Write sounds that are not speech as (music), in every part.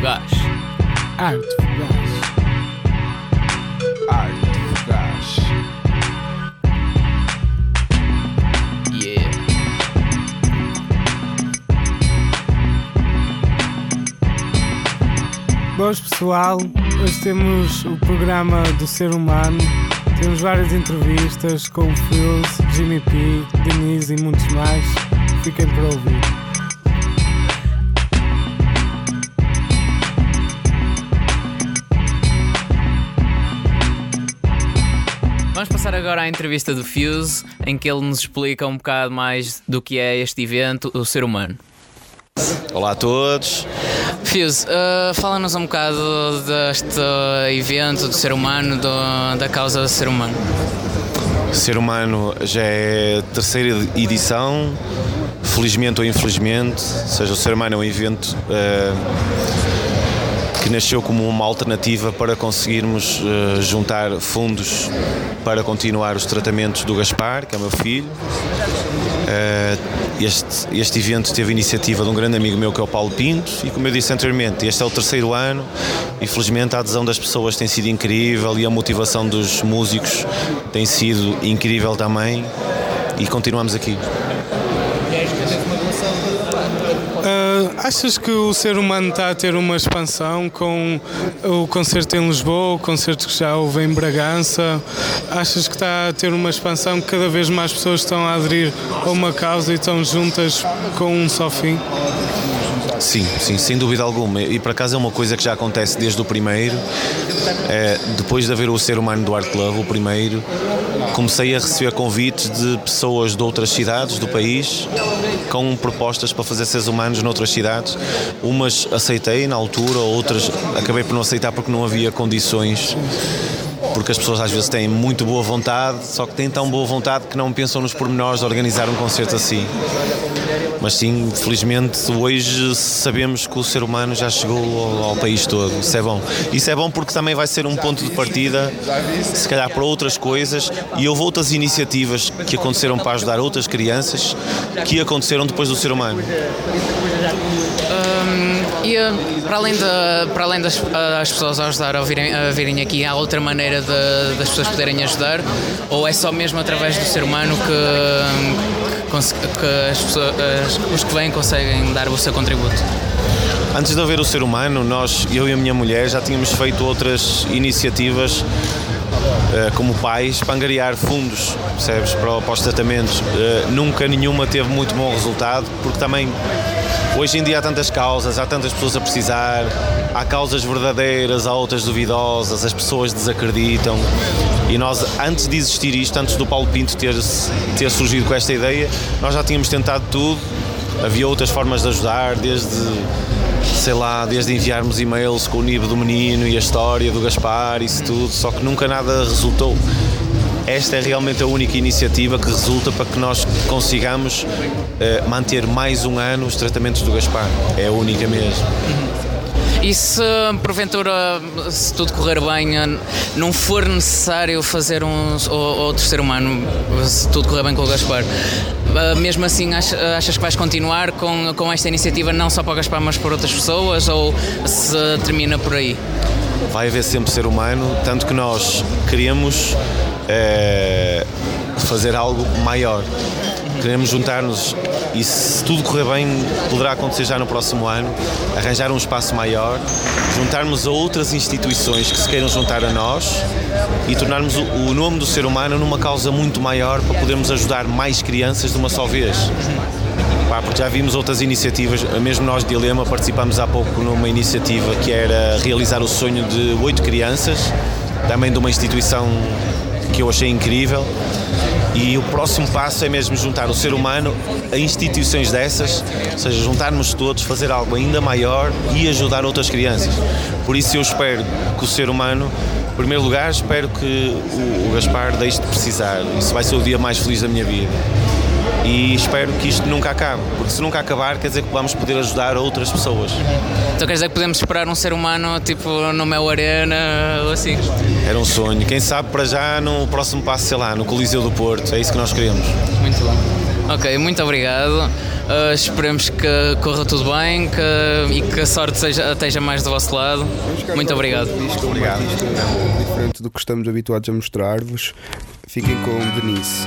Fugaz. Arte fugaz. Arte fugaz. Yeah. Boas pessoal, hoje temos o programa do ser humano. Temos várias entrevistas com o Fils, Jimmy P, Denise e muitos mais. Fiquem para ouvir. Vamos passar agora à entrevista do Fuse, em que ele nos explica um bocado mais do que é este evento, o ser humano. Olá a todos. Fuse, uh, fala-nos um bocado deste evento do ser humano, do- da causa do ser humano. Ser Humano já é a terceira edição, felizmente ou infelizmente. Ou seja, o Ser Humano é um evento eh, nasceu como uma alternativa para conseguirmos eh, juntar fundos para continuar os tratamentos do Gaspar, que é meu filho. Eh, este, este evento teve iniciativa de um grande amigo meu que é o Paulo Pinto e como eu disse anteriormente, este é o terceiro ano e felizmente a adesão das pessoas tem sido incrível e a motivação dos músicos tem sido incrível também e continuamos aqui. Ah, achas que o ser humano está a ter uma expansão com o concerto em Lisboa, o concerto que já houve em Bragança? Achas que está a ter uma expansão que cada vez mais pessoas estão a aderir a uma causa e estão juntas com um só fim? Sim, sim, sem dúvida alguma. E por acaso é uma coisa que já acontece desde o primeiro. É, depois de haver o Ser Humano do Art Club, o primeiro, comecei a receber convites de pessoas de outras cidades do país com propostas para fazer seres humanos noutras cidades. Umas aceitei na altura, outras acabei por não aceitar porque não havia condições. Porque as pessoas às vezes têm muito boa vontade, só que têm tão boa vontade que não pensam nos pormenores de organizar um concerto assim. Mas sim, felizmente hoje sabemos que o ser humano já chegou ao, ao país todo. Isso é bom. Isso é bom porque também vai ser um ponto de partida, se calhar para outras coisas. E houve outras iniciativas que aconteceram para ajudar outras crianças que aconteceram depois do ser humano. E uh, para além, de, para além das uh, as pessoas a ajudar a virem, a virem aqui, há outra maneira de, das pessoas poderem ajudar? Ou é só mesmo através do ser humano que, que, as pessoas, as- os que vêm conseguem dar o seu contributo? Antes de haver o ser humano, nós, eu e a minha mulher, já tínhamos feito outras iniciativas eh, como pais para angariar fundos, percebes, para, para os tratamentos. Eh, nunca nenhuma teve muito bom resultado, porque também hoje em dia há tantas causas, há tantas pessoas a precisar, há causas verdadeiras, há outras duvidosas, as pessoas desacreditam. E nós, antes de existir isto, antes do Paulo Pinto ter, ter surgido com esta ideia, nós já tínhamos tentado tudo. Havia outras formas de ajudar, desde sei lá, desde enviarmos e-mails com o nível do menino e a história do Gaspar, isso tudo, só que nunca nada resultou. Esta é realmente a única iniciativa que resulta para que nós consigamos eh, manter mais um ano os tratamentos do Gaspar. É a única mesmo. E se porventura, se tudo correr bem, eh, não for necessário fazer um ou- outro ser humano, se tudo correr bem com o Gaspar, eh, mesmo assim ach- achas que vais continuar com, com esta iniciativa não só para o Gaspar, mas para outras pessoas ou se termina por aí? Vai haver sempre ser humano, tanto que nós queremos eh, fazer algo maior. Queremos juntar-nos e se tudo correr bem, poderá acontecer já no próximo ano, arranjar um espaço maior, juntarmos a outras instituições que se queiram juntar a nós e tornarmos o, o nome do ser humano numa causa muito maior para podermos ajudar mais crianças de uma só vez. Já vimos outras iniciativas, mesmo nós de Dilema participamos há pouco numa iniciativa que era realizar o sonho de oito crianças, também de uma instituição que eu achei incrível. E o próximo passo é mesmo juntar o ser humano a instituições dessas, ou seja, juntarmos todos, fazer algo ainda maior e ajudar outras crianças. Por isso eu espero que o ser humano, em primeiro lugar, espero que o Gaspar deixe de precisar. Isso vai ser o dia mais feliz da minha vida e espero que isto nunca acabe, porque se nunca acabar quer dizer que vamos poder ajudar outras pessoas. Então quer dizer que podemos esperar um ser humano tipo no Mel Arena ou assim? Era um sonho. Quem sabe para já no próximo passo, sei lá, no Coliseu do Porto. É isso que nós queremos. Muito bom. Ok, muito obrigado. Uh, esperemos que corra tudo bem que, e que a sorte seja, esteja mais do vosso lado. Muito obrigado. Obrigado. Diferente do que estamos habituados a mostrar-vos, fiquem com Denise.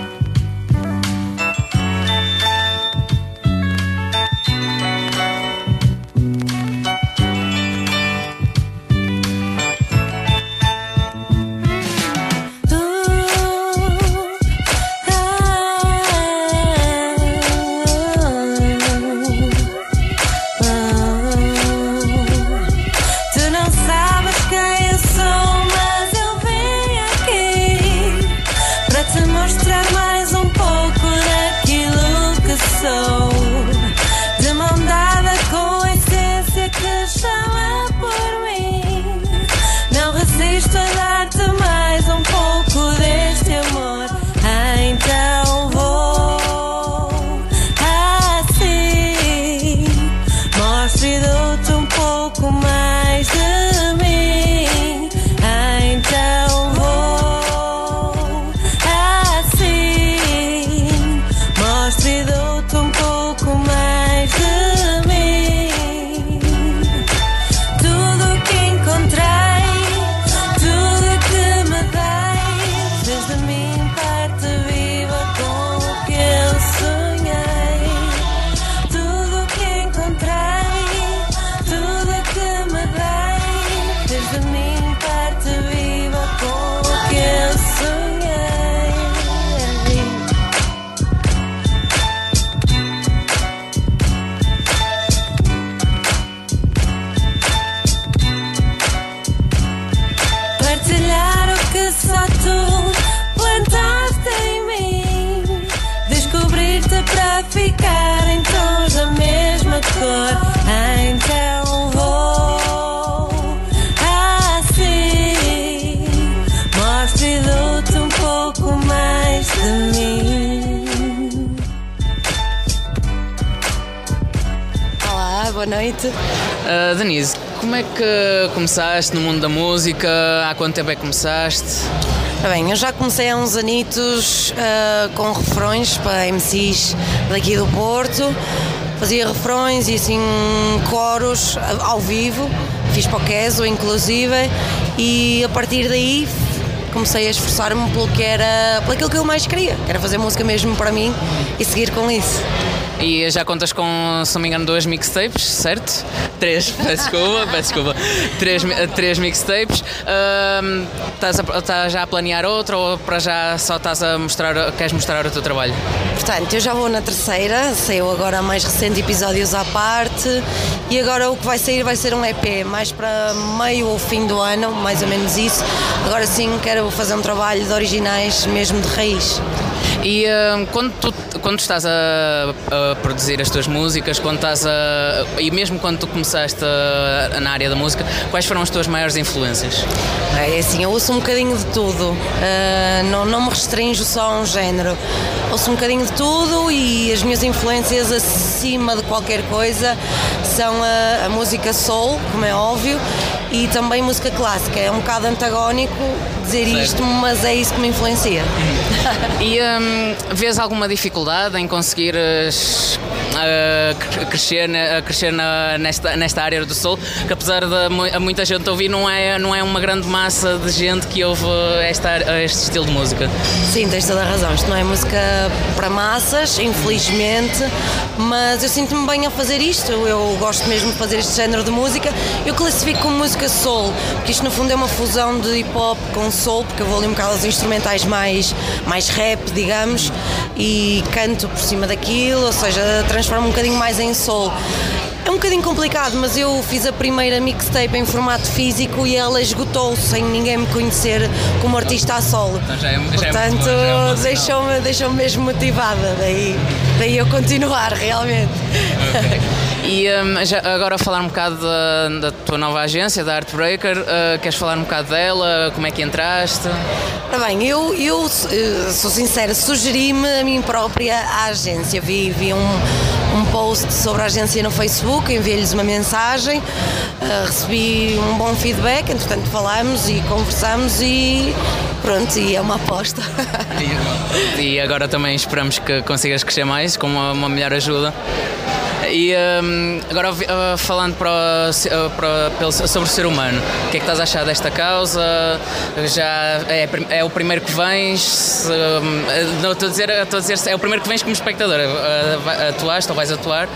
Começaste no mundo da música? Há quanto tempo é que começaste? Bem, eu já comecei há uns anitos uh, com refrões para MCs daqui do Porto. Fazia refrões e assim coros ao vivo, fiz para o Queso inclusive, e a partir daí comecei a esforçar-me pelo que era, pelo que eu mais queria, que era fazer música mesmo para mim e seguir com isso. E já contas com, se não me engano, duas mixtapes, certo? Três, (laughs) peço desculpa, peço desculpa. Três, três mixtapes. estás, a, estás já a planear outra ou para já só estás a mostrar, queres mostrar o teu trabalho? Portanto, eu já vou na terceira, saiu agora a mais recente episódios à parte e agora o que vai sair vai ser um EP, mais para meio ou fim do ano, mais ou menos isso. Agora sim quero fazer um trabalho de originais mesmo de raiz. E uh, quando, tu, quando estás a, a, produzir as tuas músicas, quando estás a, e mesmo quando tu começaste a, na área da música, quais foram as tuas maiores influências? É assim, eu ouço um bocadinho de tudo, uh, não, não me restringo só a um género. Ouço um bocadinho de tudo e as minhas influências acima de qualquer coisa são a, a música soul, como é óbvio, e também música clássica. É um bocado antagónico dizer certo. isto, mas é isso que me influencia. (laughs) E um, vês alguma dificuldade em conseguir uh, crescer, uh, crescer na, nesta, nesta área do soul? Que apesar de muita gente ouvir, não é, não é uma grande massa de gente que ouve esta, este estilo de música. Sim, tens toda a razão. Isto não é música para massas, infelizmente, mas eu sinto-me bem a fazer isto. Eu gosto mesmo de fazer este género de música. Eu classifico como música soul, porque isto no fundo é uma fusão de hip hop com soul, porque eu vou ali um bocado aos instrumentais mais, mais rap, digamos, e canto por cima daquilo, ou seja, transformo um bocadinho mais em soul. É um bocadinho complicado, mas eu fiz a primeira mixtape em formato físico e ela esgotou sem ninguém me conhecer como artista a solo. Então já é, já Portanto, é deixou-me deixou mesmo motivada, daí, daí eu continuar realmente. Okay. (laughs) E um, já, agora falar um bocado da, da, tua nova agência, da Artbreaker, uh, queres falar um bocado dela? Como é que entraste? Ora bem, eu, eu eh, sou sincera, sugeri-me a mim própria a agência. Vi, vi um, um post sobre a agência no Facebook, enviei-lhes uma mensagem, uh, recebi um bom feedback, entretanto falámos e conversamos e pronto, e é uma aposta. E agora também esperamos que consigas crescer mais com uma, uma melhor ajuda. E um, agora uh, falando para, uh, para, sobre o ser humano, o que é que estás a achar desta causa? Já é, é o primeiro que vens? Uh, não, estou a, dizer, estou a dizer, é o primeiro que vens como espectador. Uh, atuaste ou vais atuar?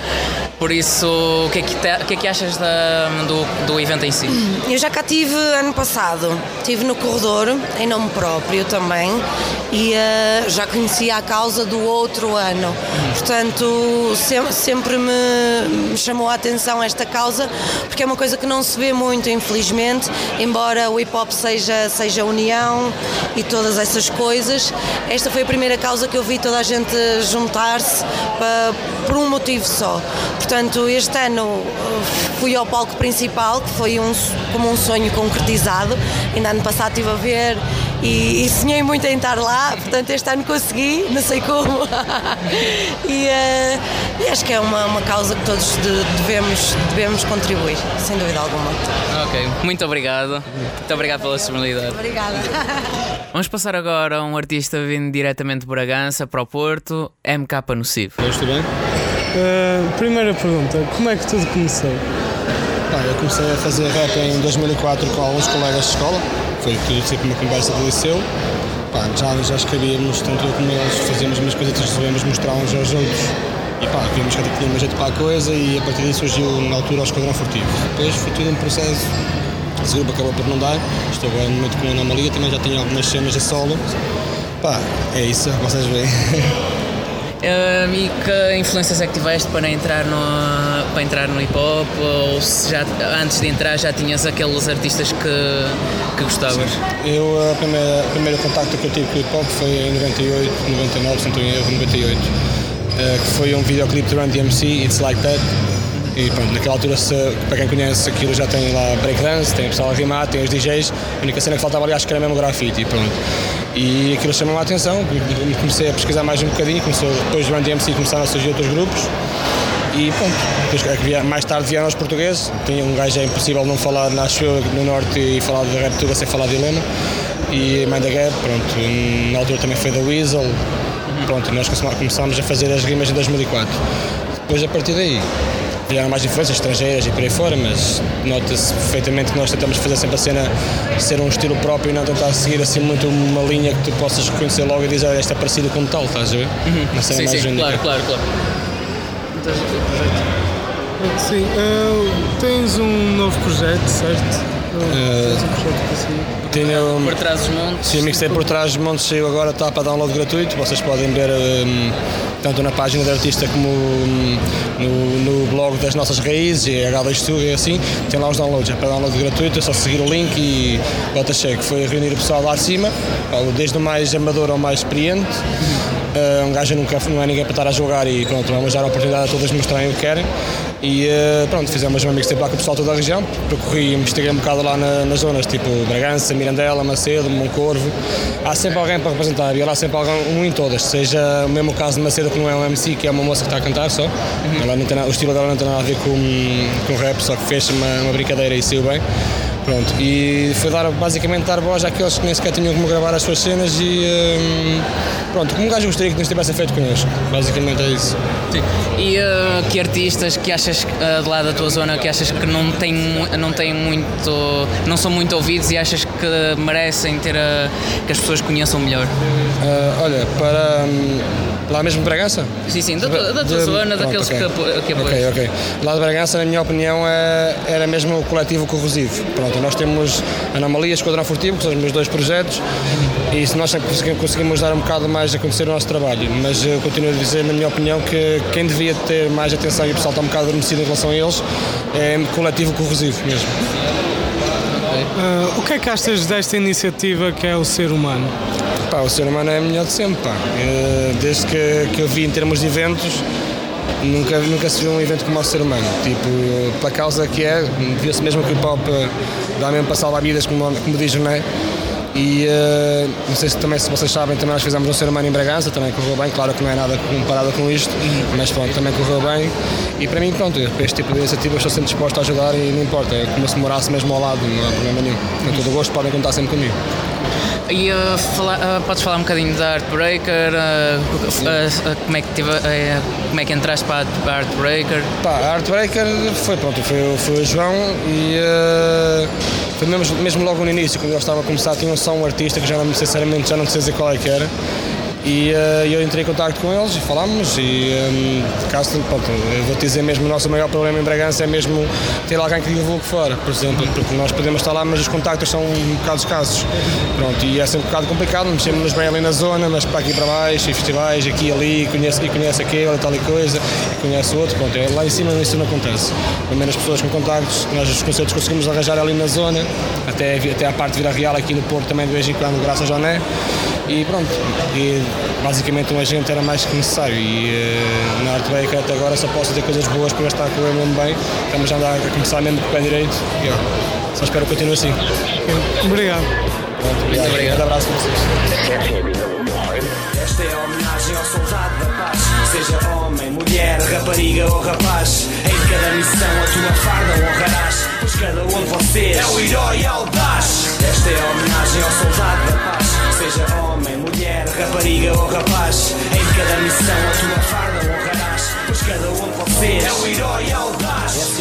Por isso, o que é que, te, o que, é que achas da, do, do evento em si? Eu já cá tive ano passado, estive no corredor, em nome próprio também, e uh, já conhecia a causa do outro ano. Portanto, sempre, sempre me, me, chamou a atenção esta causa, porque é uma coisa que não se vê muito, infelizmente, embora o hip hop seja, seja união e todas essas coisas. Esta foi a primeira causa que eu vi toda a gente juntar-se por um motivo só Portanto, este ano uh, fui ao palco principal, que foi um, como um sonho concretizado. Ainda ano passado estive a ver e, e, sonhei muito em estar lá, portanto este ano consegui, não sei como. (laughs) e, uh, e, acho que é uma, uma causa que todos de, devemos, devemos contribuir, sem dúvida alguma. Ok, muito obrigado. Muito obrigado pela disponibilidade. Obrigada. (laughs) Vamos passar agora a um artista vindo diretamente de Bragança para o Porto, MK Nocivo. Estou bem? Uh, primeira pergunta, como é que tudo começou? Eu comecei a fazer rap em 2004 com alguns colegas de escola, foi tudo sempre uma conversa do liceu. Pá, já, já escrevíamos, tanto eu como eles fazíamos umas coisas resolvemos mostrar uns aos outros. E pá, vimos que tinha uma jeito para a coisa e a partir daí surgiu na altura o Esquadrão Furtivo. Depois foi tudo um processo, esse grupo acabou por não dar, estou agora momento com Anomalia, também já tinha algumas cenas a solo. Pá, é isso, vocês veem. (laughs) Uh, e que influências é que tiveste para entrar no, para entrar no hip hop? Ou se já, antes de entrar já tinhas aqueles artistas que, que gostavas? Eu, a primeira, o primeiro contacto que eu tive com o hip hop foi em 98, 99, se não estou em erro, 98. Uh, que foi um videoclipe do Run DMC, It's Like That. E pronto, naquela altura, se, para quem conhece aquilo, já tem lá breakdance, tem o pessoal a rimar, tem os DJs. A única cena que faltava ali, acho que era mesmo grafite. E pronto. E aquilo chamou a atenção, comecei a pesquisar mais um bocadinho, começou, depois do DMC começaram a surgir outros grupos e pronto, depois, é mais tarde vieram os portugueses, tinha um gajo é impossível não falar, acho eu, no Norte e falar de rap sem falar de Helena e Mãe da Guerra, pronto, na altura também foi da Weasel, pronto, nós começámos a fazer as rimas em 2004. Depois a partir daí vieram mais influências estrangeiras e por aí fora, mas nota-se perfeitamente que nós tentamos fazer sempre a cena ser um estilo próprio e não tentar seguir assim muito uma linha que tu possas reconhecer logo e dizer ah, esta é parecido com tal, estás a ver? Uhum. Uma cena sim, mais sim, claro, claro, claro. Então, sim, uh, tens um novo projeto, certo? Uh, tens um projeto assim. Tenho, por trás dos montes. Sim, a mixtape por trás dos montes saiu agora, está para download gratuito. Vocês podem ver um, tanto na página do artista como um, no, no, blog das nossas raízes, e H2 Studio e assim. Tem lá os downloads, é para download gratuito, é só seguir o link e bota cheque. Foi reunir o pessoal lá de cima, desde o mais amador ao mais experiente. Uh, um gajo nunca, não é ninguém para estar a jogar e pronto, vamos dar a oportunidade a todos mostrarem o que querem. E uh, pronto, fizemos uma mixtape lá com o pessoal toda a região, percorri e investiguei um bocado lá na, nas zonas, tipo Bragança, Mirandela, Macedo, Moncorvo. Há sempre alguém para representar e há lá sempre alguém, um em todas, seja o mesmo caso de Macedo que não é um MC, que é uma moça que está a cantar só. Uhum. Ela não tem, o estilo dela não tem nada a ver com, com rap, só que fez uma, uma brincadeira e saiu bem. Pronto, e foi dar, basicamente dar voz àqueles que nem sequer tinham como gravar as suas cenas e um, pronto, como um gajo gostaria que nos tivesse feito eles. Basicamente é isso. Sim. E uh, que artistas que achas uh, de lá da tua zona que achas que não têm, não têm muito, não são muito ouvidos e achas que merecem ter a, que as pessoas conheçam melhor? Uh, olha, para. Um, Lá mesmo de Bragança? Sim, sim, da, da tua de, zona, pronto, daqueles okay. que, apoiam. Ok, ok. Lá de Bragança, na minha opinião, é, era mesmo o coletivo corrosivo. Pronto, nós temos Anomalia e Esquadrão Furtivo, que são os meus dois projetos, e se nós conseguimos dar um bocado mais a conhecer o nosso trabalho. Mas eu continuo a dizer, na minha opinião, que quem devia ter mais atenção e o pessoal está um bocado adormecido em relação a eles é o coletivo corrosivo mesmo. Uh, o que é que achas desta iniciativa que é o ser humano? Pá, o ser humano é melhor de sempre, pá. Eh, desde que, que eu vi em termos de eventos, nunca, nunca se viu um evento como o ser humano. Tipo, pela causa que é, viu-se mesmo que o pop dá mesmo para salvar vidas, como, como diz, não é? E uh, não sei se também se vocês sabem, também nós fizemos um ser humano em Bragança, também correu bem, claro que não é nada comparado com isto, mas pronto, também correu bem. E para mim, pronto, para este tipo de iniciativas estou sempre disposto a ajudar e não importa, é como se morasse mesmo ao lado, não há problema nenhum. Com todo o gosto podem contar sempre comigo. E uh, fala, uh, podes falar um bocadinho da Heartbreaker? Uh, como, é que tive, como é que entraste para a Heartbreaker? Pá, a Heartbreaker foi, pronto, foi, foi o João e foi mesmo, mesmo logo no início, quando eu estava a começar, tinha só um artista que já não, sinceramente já não sei dizer qual é que era e uh, eu entrei em contato com eles e falámos e um, caso, pronto, eu vou te dizer mesmo o nosso maior problema em Bragança é mesmo ter alguém que divulgue fora, por exemplo, porque nós podemos estar lá mas os contactos são um bocado escassos. Pronto, e é sempre um bocado complicado, mexemos-nos bem ali na zona, mas para aqui para baixo, e festivais, aqui e ali, e conhece, e conhece aquele tal e coisa, e conhece outro, pronto, é, lá em cima isso não acontece, pelo menos pessoas com contactos, nós os concertos conseguimos arranjar ali na zona, até, até a parte de Vila Real aqui no Porto também de vez em quando, graças ao Né, e pronto, e basicamente um agente era mais que necessário e uh, na Arte Break até agora só posso dizer coisas boas porque está a correr mesmo bem, estamos a andar a começar mesmo com o pé direito e ó, só espero que continue assim. Obrigado. Pronto, obrigado. obrigado. Um abraço para vocês. Esta é a homenagem ao soldado da paz. Seja homem, mulher, rapariga ou rapaz. Em cada missão a tua farda honrarás. Pois cada um de vocês é o herói audaz. Esta é a homenagem ao soldado da paz. Seja homem, mulher, rapariga ou rapaz Em cada missão a tua farda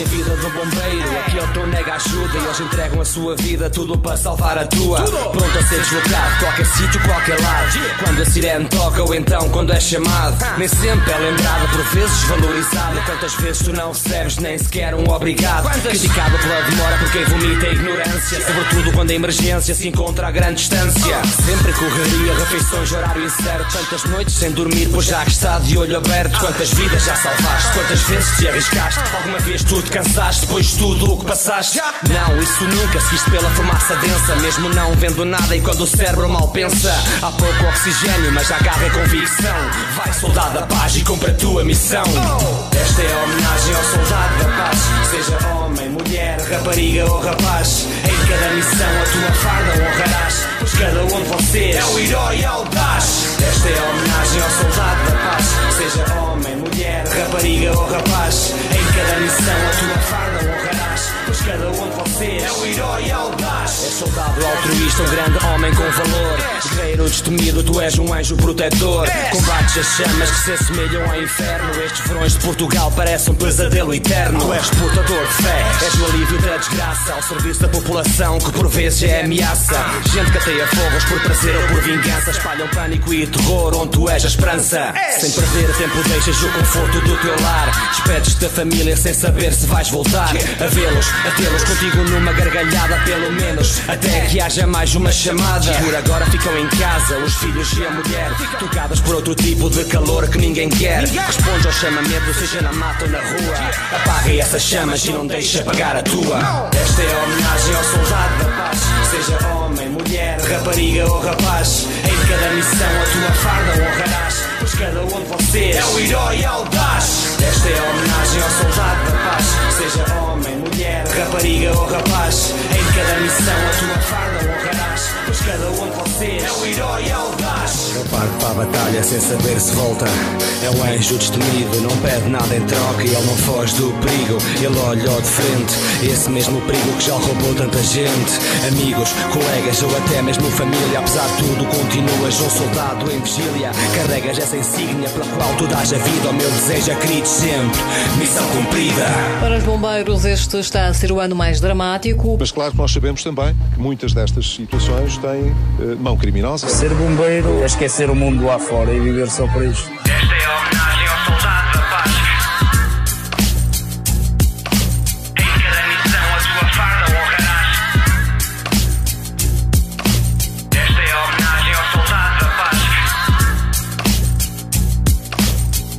vida do bombeiro. Aqui o teu nega ajuda E eles entregam a sua vida Tudo para salvar a tua. Tudo. Pronto a ser deslocado Qualquer sítio, qualquer lado. Quando a sirene toca ou então quando é chamado. Nem sempre é lembrado Por vezes valorizado. Quantas vezes tu não recebes Nem sequer um obrigado? Criticado pela demora Por quem vomita a ignorância. Sobretudo quando a emergência Se encontra a grande distância. Sempre correria Refeições, horário incerto. Tantas noites sem dormir Pois já que está de olho aberto. Quantas vidas já salvaste? Quantas vezes te arriscaste? Alguma vez tu te cansaste depois de tudo o que passaste? Não, isso nunca, seguiste pela fumaça densa Mesmo não vendo nada e quando o cérebro mal pensa. Há pouco oxigênio, mas agarra a convicção. Vai soldado da paz e cumpre a tua missão. Esta é a homenagem ao soldado da paz. Seja homem, mulher, rapariga ou rapaz. Em cada missão a tua farda honrarás. Pois cada um de vocês é o herói audaz. Esta é a homenagem ao soldado da paz. Seja homem, mulher, rapariga ou rapaz. Em cada missão a tua farda honrarás. Pois cada um de é o herói audaz É soldado altruísta, um grande homem com valor. Guerreiro destemido, tu és um anjo protetor. Combates as chamas que se assemelham ao inferno. Estes verões de Portugal parecem um pesadelo eterno. Tu és portador de fé, és o alívio da desgraça. Ao serviço da população que por vezes é ameaça. Gente que ateia fogos por prazer ou por vingança. Espalham pânico e terror onde tu és a esperança. Sem perder tempo deixas o conforto do teu lar. Despedes da família sem saber se vais voltar. A vê-los, a tê-los contigo numa gargalhada Pelo menos. Até que haja mais uma chamada. Por agora ficam em casa os filhos e a mulher Tocadas por outro tipo de calor que ninguém quer. Responde ao chamamento seja na mata ou na rua. Apaga essas chamas e não deixa apagar a tua. Esta é a homenagem ao soldado da paz. Seja homem, mulher, rapariga ou rapaz Em cada missão a tua farda honrarás Pois cada um de vocês é o herói audaz. Esta é a homenagem ao Em cada missão a tua farda honrarás Pois cada um de vocês é o herói audaz Ele parte para a batalha sem saber se volta. É um anjo destemido, não pede nada em troca E ele não foge do perigo, ele olha de frente Esse mesmo perigo que já roubou tanta gente. Amigos, colegas ou até mesmo família Apesar de tudo continuas um soldado em vigília Carregas essa insígnia pela qual tu dás a vida. O meu desejo é querido sempre, missão cumprida. Para os bombeiros este está a ser o ano mais dramático. Mas claro que nós sabemos também que muitas destas situações têm uh, mão criminosa. Ser bombeiro é esquecer o mundo lá fora e viver só para isto. Esta é a homenagem ao soldado da paz. Em cada missão a tua farda honrarás. Esta é a homenagem ao soldado da paz.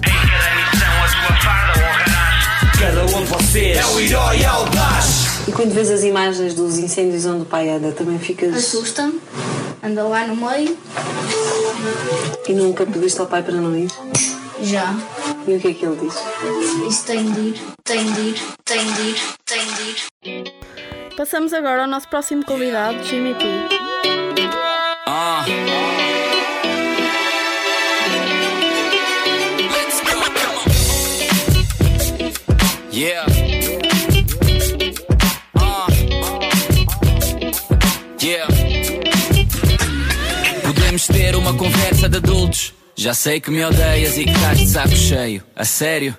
Em cada missão a tua farda honrarás. Cada um de vocês é o herói audaz. E quando vês as imagens dos incêndios onde o pai anda, também ficas. Assusta-me, anda lá no meio. E nunca pediste ao pai para não ir? Já. E o que é que ele diz? Isso tem de ir, tem de ir, tem de ir, tem de ir. Passamos agora ao nosso próximo convidado, Jimmy Poo. Ah. Yeah. Ah. Yeah. Podemos ter uma conversa de adultos. Já sei que me odeias e que estás de saco cheio. A sério?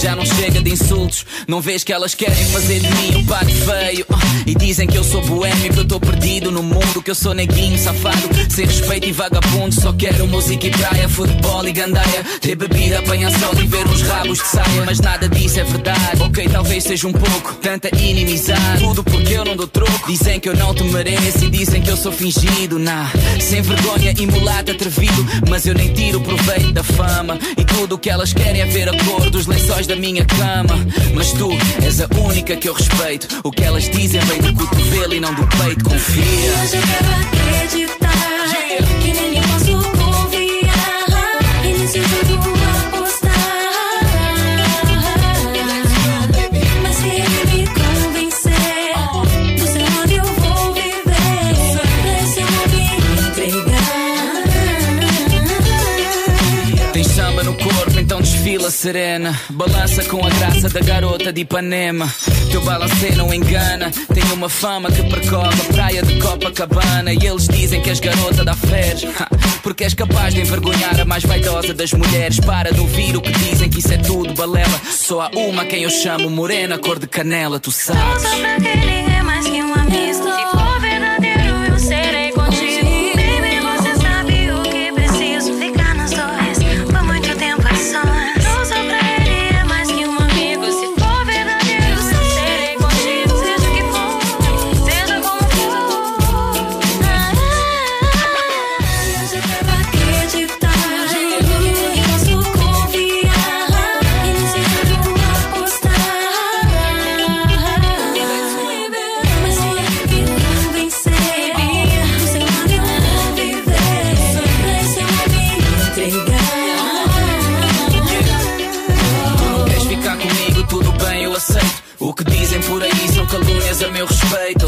Já não chega de insultos. Não vês que elas querem fazer de mim um pato feio. Ah, E dizem que eu sou boêmio, que eu estou perdido no mundo, que eu sou neguinho, safado, sem respeito e vagabundo. Só quero música e praia, futebol e gandaia. Ter bebida, apanhar sol e ver uns rabos de saia. Mas nada disso é verdade. Ok, talvez seja um pouco tanta inimizade. Tudo porque eu não dou troco. Dizem que eu não te mereço e dizem que eu sou fingido. Nah, sem vergonha e mulato atrevido. Mas eu nem tiro proveito da fama. E tudo o que elas querem é ver a cor dos lençóis da minha cama. Mas tu és a única que eu respeito. O que elas dizem vem do cotovelo e não do peito. Confia. Eu serena. Balança com a graça da garota de Ipanema. Teu balancê não engana. Tem uma fama que percorre a praia de Copacabana. E eles dizem que és garota da férias. Porque és capaz de envergonhar a mais vaidosa das mulheres. Para de ouvir o que dizem que isso é tudo balela. Só há uma quem eu chamo morena, cor de canela, tu sabes.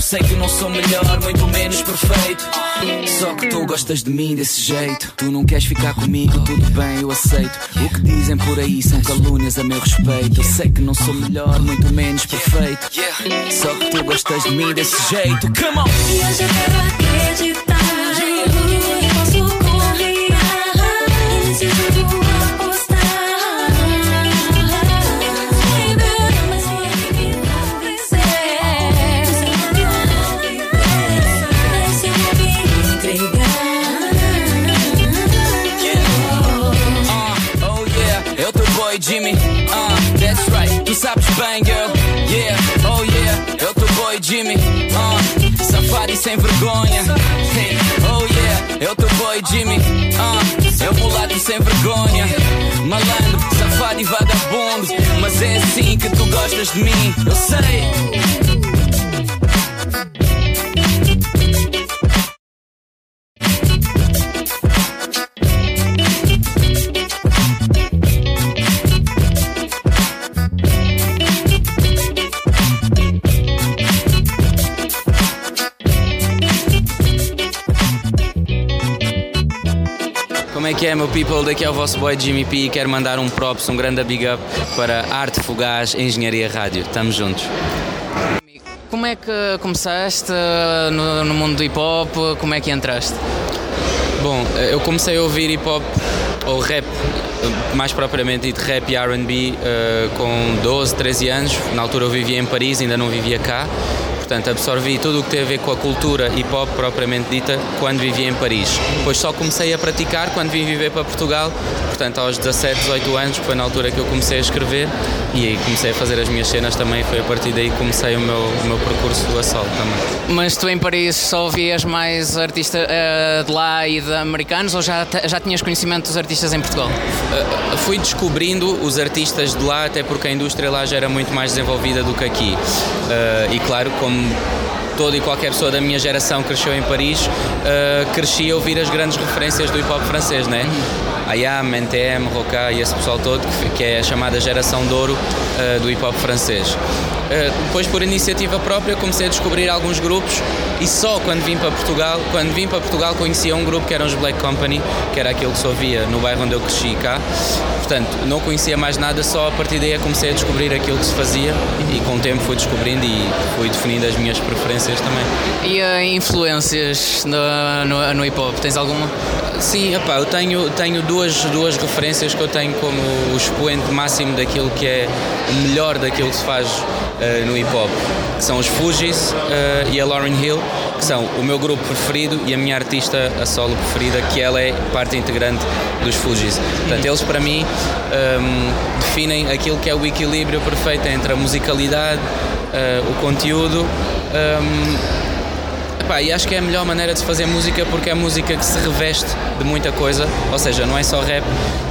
Sei que não sou melhor, muito menos perfeito. Só que tu gostas de mim desse jeito. Tu não queres ficar comigo, tudo bem, eu aceito. O que dizem por aí são calúnias a meu respeito. Eu sei que não sou melhor, muito menos perfeito. Só que tu gostas de mim desse jeito. Come on! E hoje eu quero acreditar. Sem vergonha. Hey, oh yeah, eu teu boy Jimmy. Ah, eu mulato e sem vergonha. Malandro, safado e vagabundo. Mas é assim que tu gostas de mim, eu sei. Que é, meu people? Daqui é o vosso boy Jimmy P. Quero mandar um props, um grande big up para Arte Fugaz Engenharia Rádio. Estamos juntos. Como é que começaste no, no mundo do hip hop? Como é que entraste? Bom, eu comecei a ouvir hip hop ou rap, mais propriamente dito rap e RB, eh, com 12, 13 anos. Na altura eu vivia em Paris, ainda não vivia cá. Portanto, absorvi tudo o que tem a ver com a cultura hip hop propriamente dita quando vivia em Paris. Depois só comecei a praticar quando vim viver para Portugal, portanto, aos 17, 18 anos, foi na altura que eu comecei a escrever e aí comecei a fazer as minhas cenas também. Foi a partir daí que comecei o meu, o meu percurso a solo também. Mas tu em Paris só ouvias mais artistas eh, de lá e de americanos ou já, já tinhas conhecimento dos artistas em Portugal? Uh, fui descobrindo os artistas de lá, até porque a indústria lá já era muito mais desenvolvida do que aqui. Uh, e claro, como toda e qualquer pessoa da minha geração cresceu em Paris, uh, cresci a ouvir as grandes referências do hip hop francês, né? Ayam, NTM, Roca e esse pessoal todo, que, que é a chamada geração de ouro uh, do hip hop francês. Uh, depois, por iniciativa própria, comecei a descobrir alguns grupos e só quando vim para Portugal, quando vim para Portugal conhecia um grupo que eram os Black Company, que era aquilo que só via no bairro onde eu cresci cá. Portanto, não conhecia mais nada, só a partir daí é comecei a descobrir aquilo que se fazia e com o tempo fui descobrindo e fui definindo as minhas preferências também. E uh, influências no, no, no hip hop, tens alguma? Sim, epá, eu tenho, tenho duas, duas referências que eu tenho como o expoente máximo daquilo que é o melhor daquilo que se faz uh, no hip hop, que são os Fugees uh, e a Lauryn Hill, que são o meu grupo preferido e a minha artista a solo preferida, que ela é parte integrante dos Fugees. Portanto, eles para mim um, definem aquilo que é o equilíbrio perfeito entre a musicalidade, uh, o conteúdo. Um, Epá, e acho que é a melhor maneira de se fazer música porque é música que se reveste de muita coisa, ou seja, não é só rap,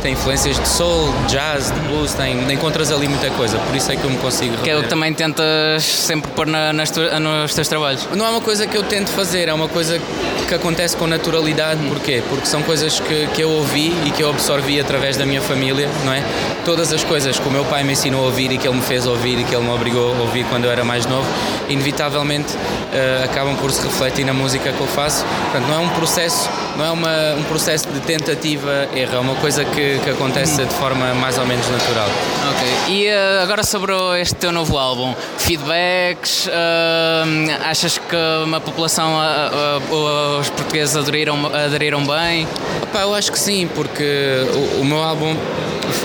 tem influências de soul, de jazz, de blues, tem, encontras ali muita coisa, por isso é que eu me consigo Que é o que também tentas sempre pôr na, nas tu, nos teus trabalhos? Não é uma coisa que eu tento fazer, é uma coisa que acontece com naturalidade, porquê? Porque são coisas que, que eu ouvi e que eu absorvi através da minha família, não é? Todas as coisas que o meu pai me ensinou a ouvir e que ele me fez ouvir e que ele me obrigou a ouvir quando eu era mais novo, inevitavelmente uh, acabam por se refletir refletir na música que eu faço. Portanto, não é um processo, não é uma, um processo de tentativa erro, é uma coisa que, que acontece de forma mais ou menos natural. Ok. E uh, agora sobre este teu novo álbum, feedbacks, uh, achas que uma população, uh, os portugueses aderiram, aderiram bem? Opa, eu acho que sim, porque o, o meu álbum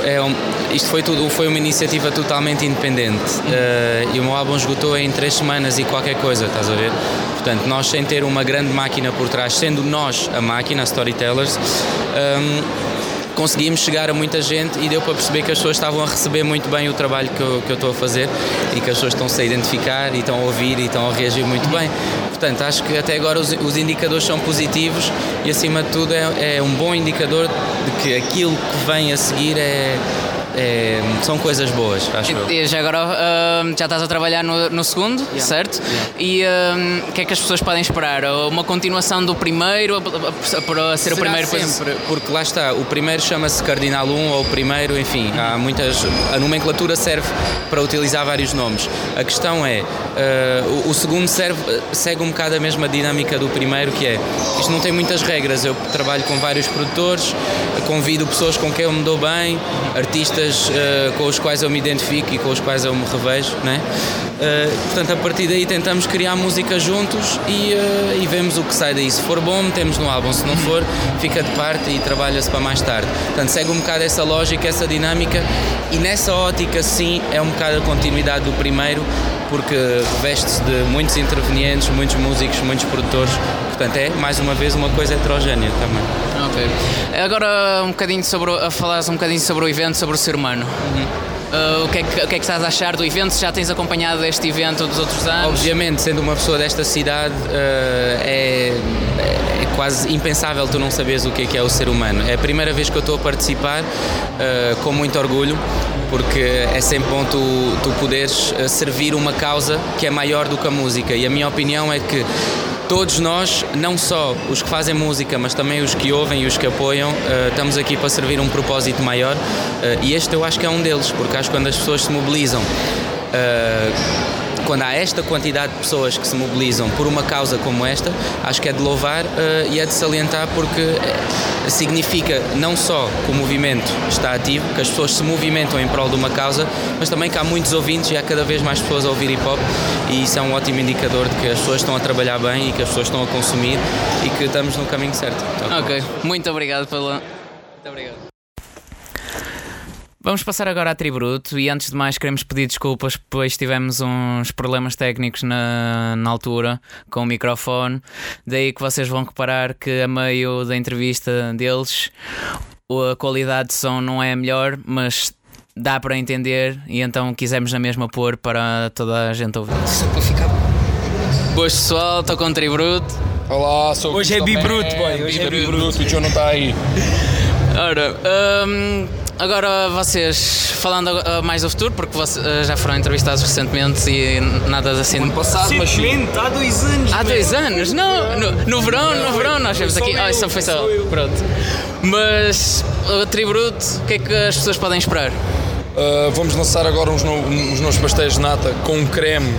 é um, isto foi tudo foi uma iniciativa totalmente independente uh, e o meu álbum esgotou em três semanas e qualquer coisa, estás a ver? Portanto, nós sem ter uma grande máquina por trás, sendo nós a máquina, a Storytellers, um, conseguimos chegar a muita gente e deu para perceber que as pessoas estavam a receber muito bem o trabalho que eu, que eu estou a fazer e que as pessoas estão-se a identificar e estão a ouvir e estão a reagir muito bem. Portanto, acho que até agora os, os indicadores são positivos e, acima de tudo, é, é um bom indicador de que aquilo que vem a seguir é, é, são coisas boas, acho e, já agora uh, já estás a trabalhar no, no segundo, yeah. certo? Yeah. E o que é que as pessoas podem esperar? Uma continuação do primeiro para ser Será o primeiro sempre, porque lá está, o primeiro chama-se Cardinal 1 ou o primeiro, enfim, há muitas. A nomenclatura serve para utilizar vários nomes. A questão é, uh, o, o, segundo serve, segue um bocado a mesma dinâmica do primeiro, que é isto não tem muitas regras. Eu trabalho com vários produtores, convido pessoas com quem eu me dou bem, artistas uh, com os quais eu me identifico e com os quais eu me revejo, né? Uh, portanto, a partir daí tentamos criar música juntos e, uh, e, vemos o que sai daí. Se for bom, metemos no álbum, se não for, fica de parte e trabalha-se para mais tarde. Portanto, segue um bocado essa lógica, essa dinâmica e nessa ótica, sim, é um bocado a continuidade do primeiro, porque reveste-se de muitos intervenientes, muitos músicos, muitos produtores. Portanto, é mais uma vez uma coisa heterogénea também. Ok. Agora um bocadinho sobre, a falar um bocadinho sobre o evento, sobre o ser humano. Uhum. Uh, o, que é que, o que é que estás a achar do evento? Já tens acompanhado este evento dos outros anos? Obviamente, sendo uma pessoa desta cidade, uh, é, é, quase impensável tu não saberes o que é que é o ser humano. É a primeira vez que eu estou a participar, uh, com muito orgulho, porque é sempre bom tu, tu poderes servir uma causa que é maior do que a música. E a minha opinião é que todos nós, não só os que fazem música, mas também os que ouvem e os que apoiam, uh, estamos aqui para servir um propósito maior e este eu acho que é um deles, porque acho que quando as pessoas se mobilizam. Quando há esta quantidade de pessoas que se mobilizam por uma causa como esta, acho que é de louvar uh, e é de salientar porque eh, significa não só que o movimento está ativo, que as pessoas se movimentam em prol de uma causa, mas também que há muitos ouvintes e há cada vez mais pessoas a ouvir hip hop e isso é um ótimo indicador de que as pessoas estão a trabalhar bem e que as pessoas estão a consumir e que estamos no caminho certo. Então, ok, muito obrigado pela. Muito obrigado. Vamos passar agora a Tribruto e antes de mais queremos pedir desculpas, pois tivemos uns problemas técnicos na, na altura com o microfone. Daí que vocês vão reparar que a meio da entrevista deles a qualidade de som não é a melhor, mas dá para entender e então quisemos na mesma pôr para toda a gente ouvir. Simplificado. Boas pessoal, estou com o Tribruto. Olá, sou Hoje é Bibruto, boy. Hoje é Bibruto, o João não está aí. Ora, um, Agora vocês, falando uh, mais do futuro, porque vocês, uh, já foram entrevistados recentemente e nada assim. Ano passado, mas há dois anos. Há dois anos? Não, no, no verão, no verão nós vemos aqui. Ah, isso foi só. Pronto. Mas, o Tributo, o que é que as pessoas podem esperar? Uh, vamos lançar agora uns, no- uns novos pastéis de nata com um creme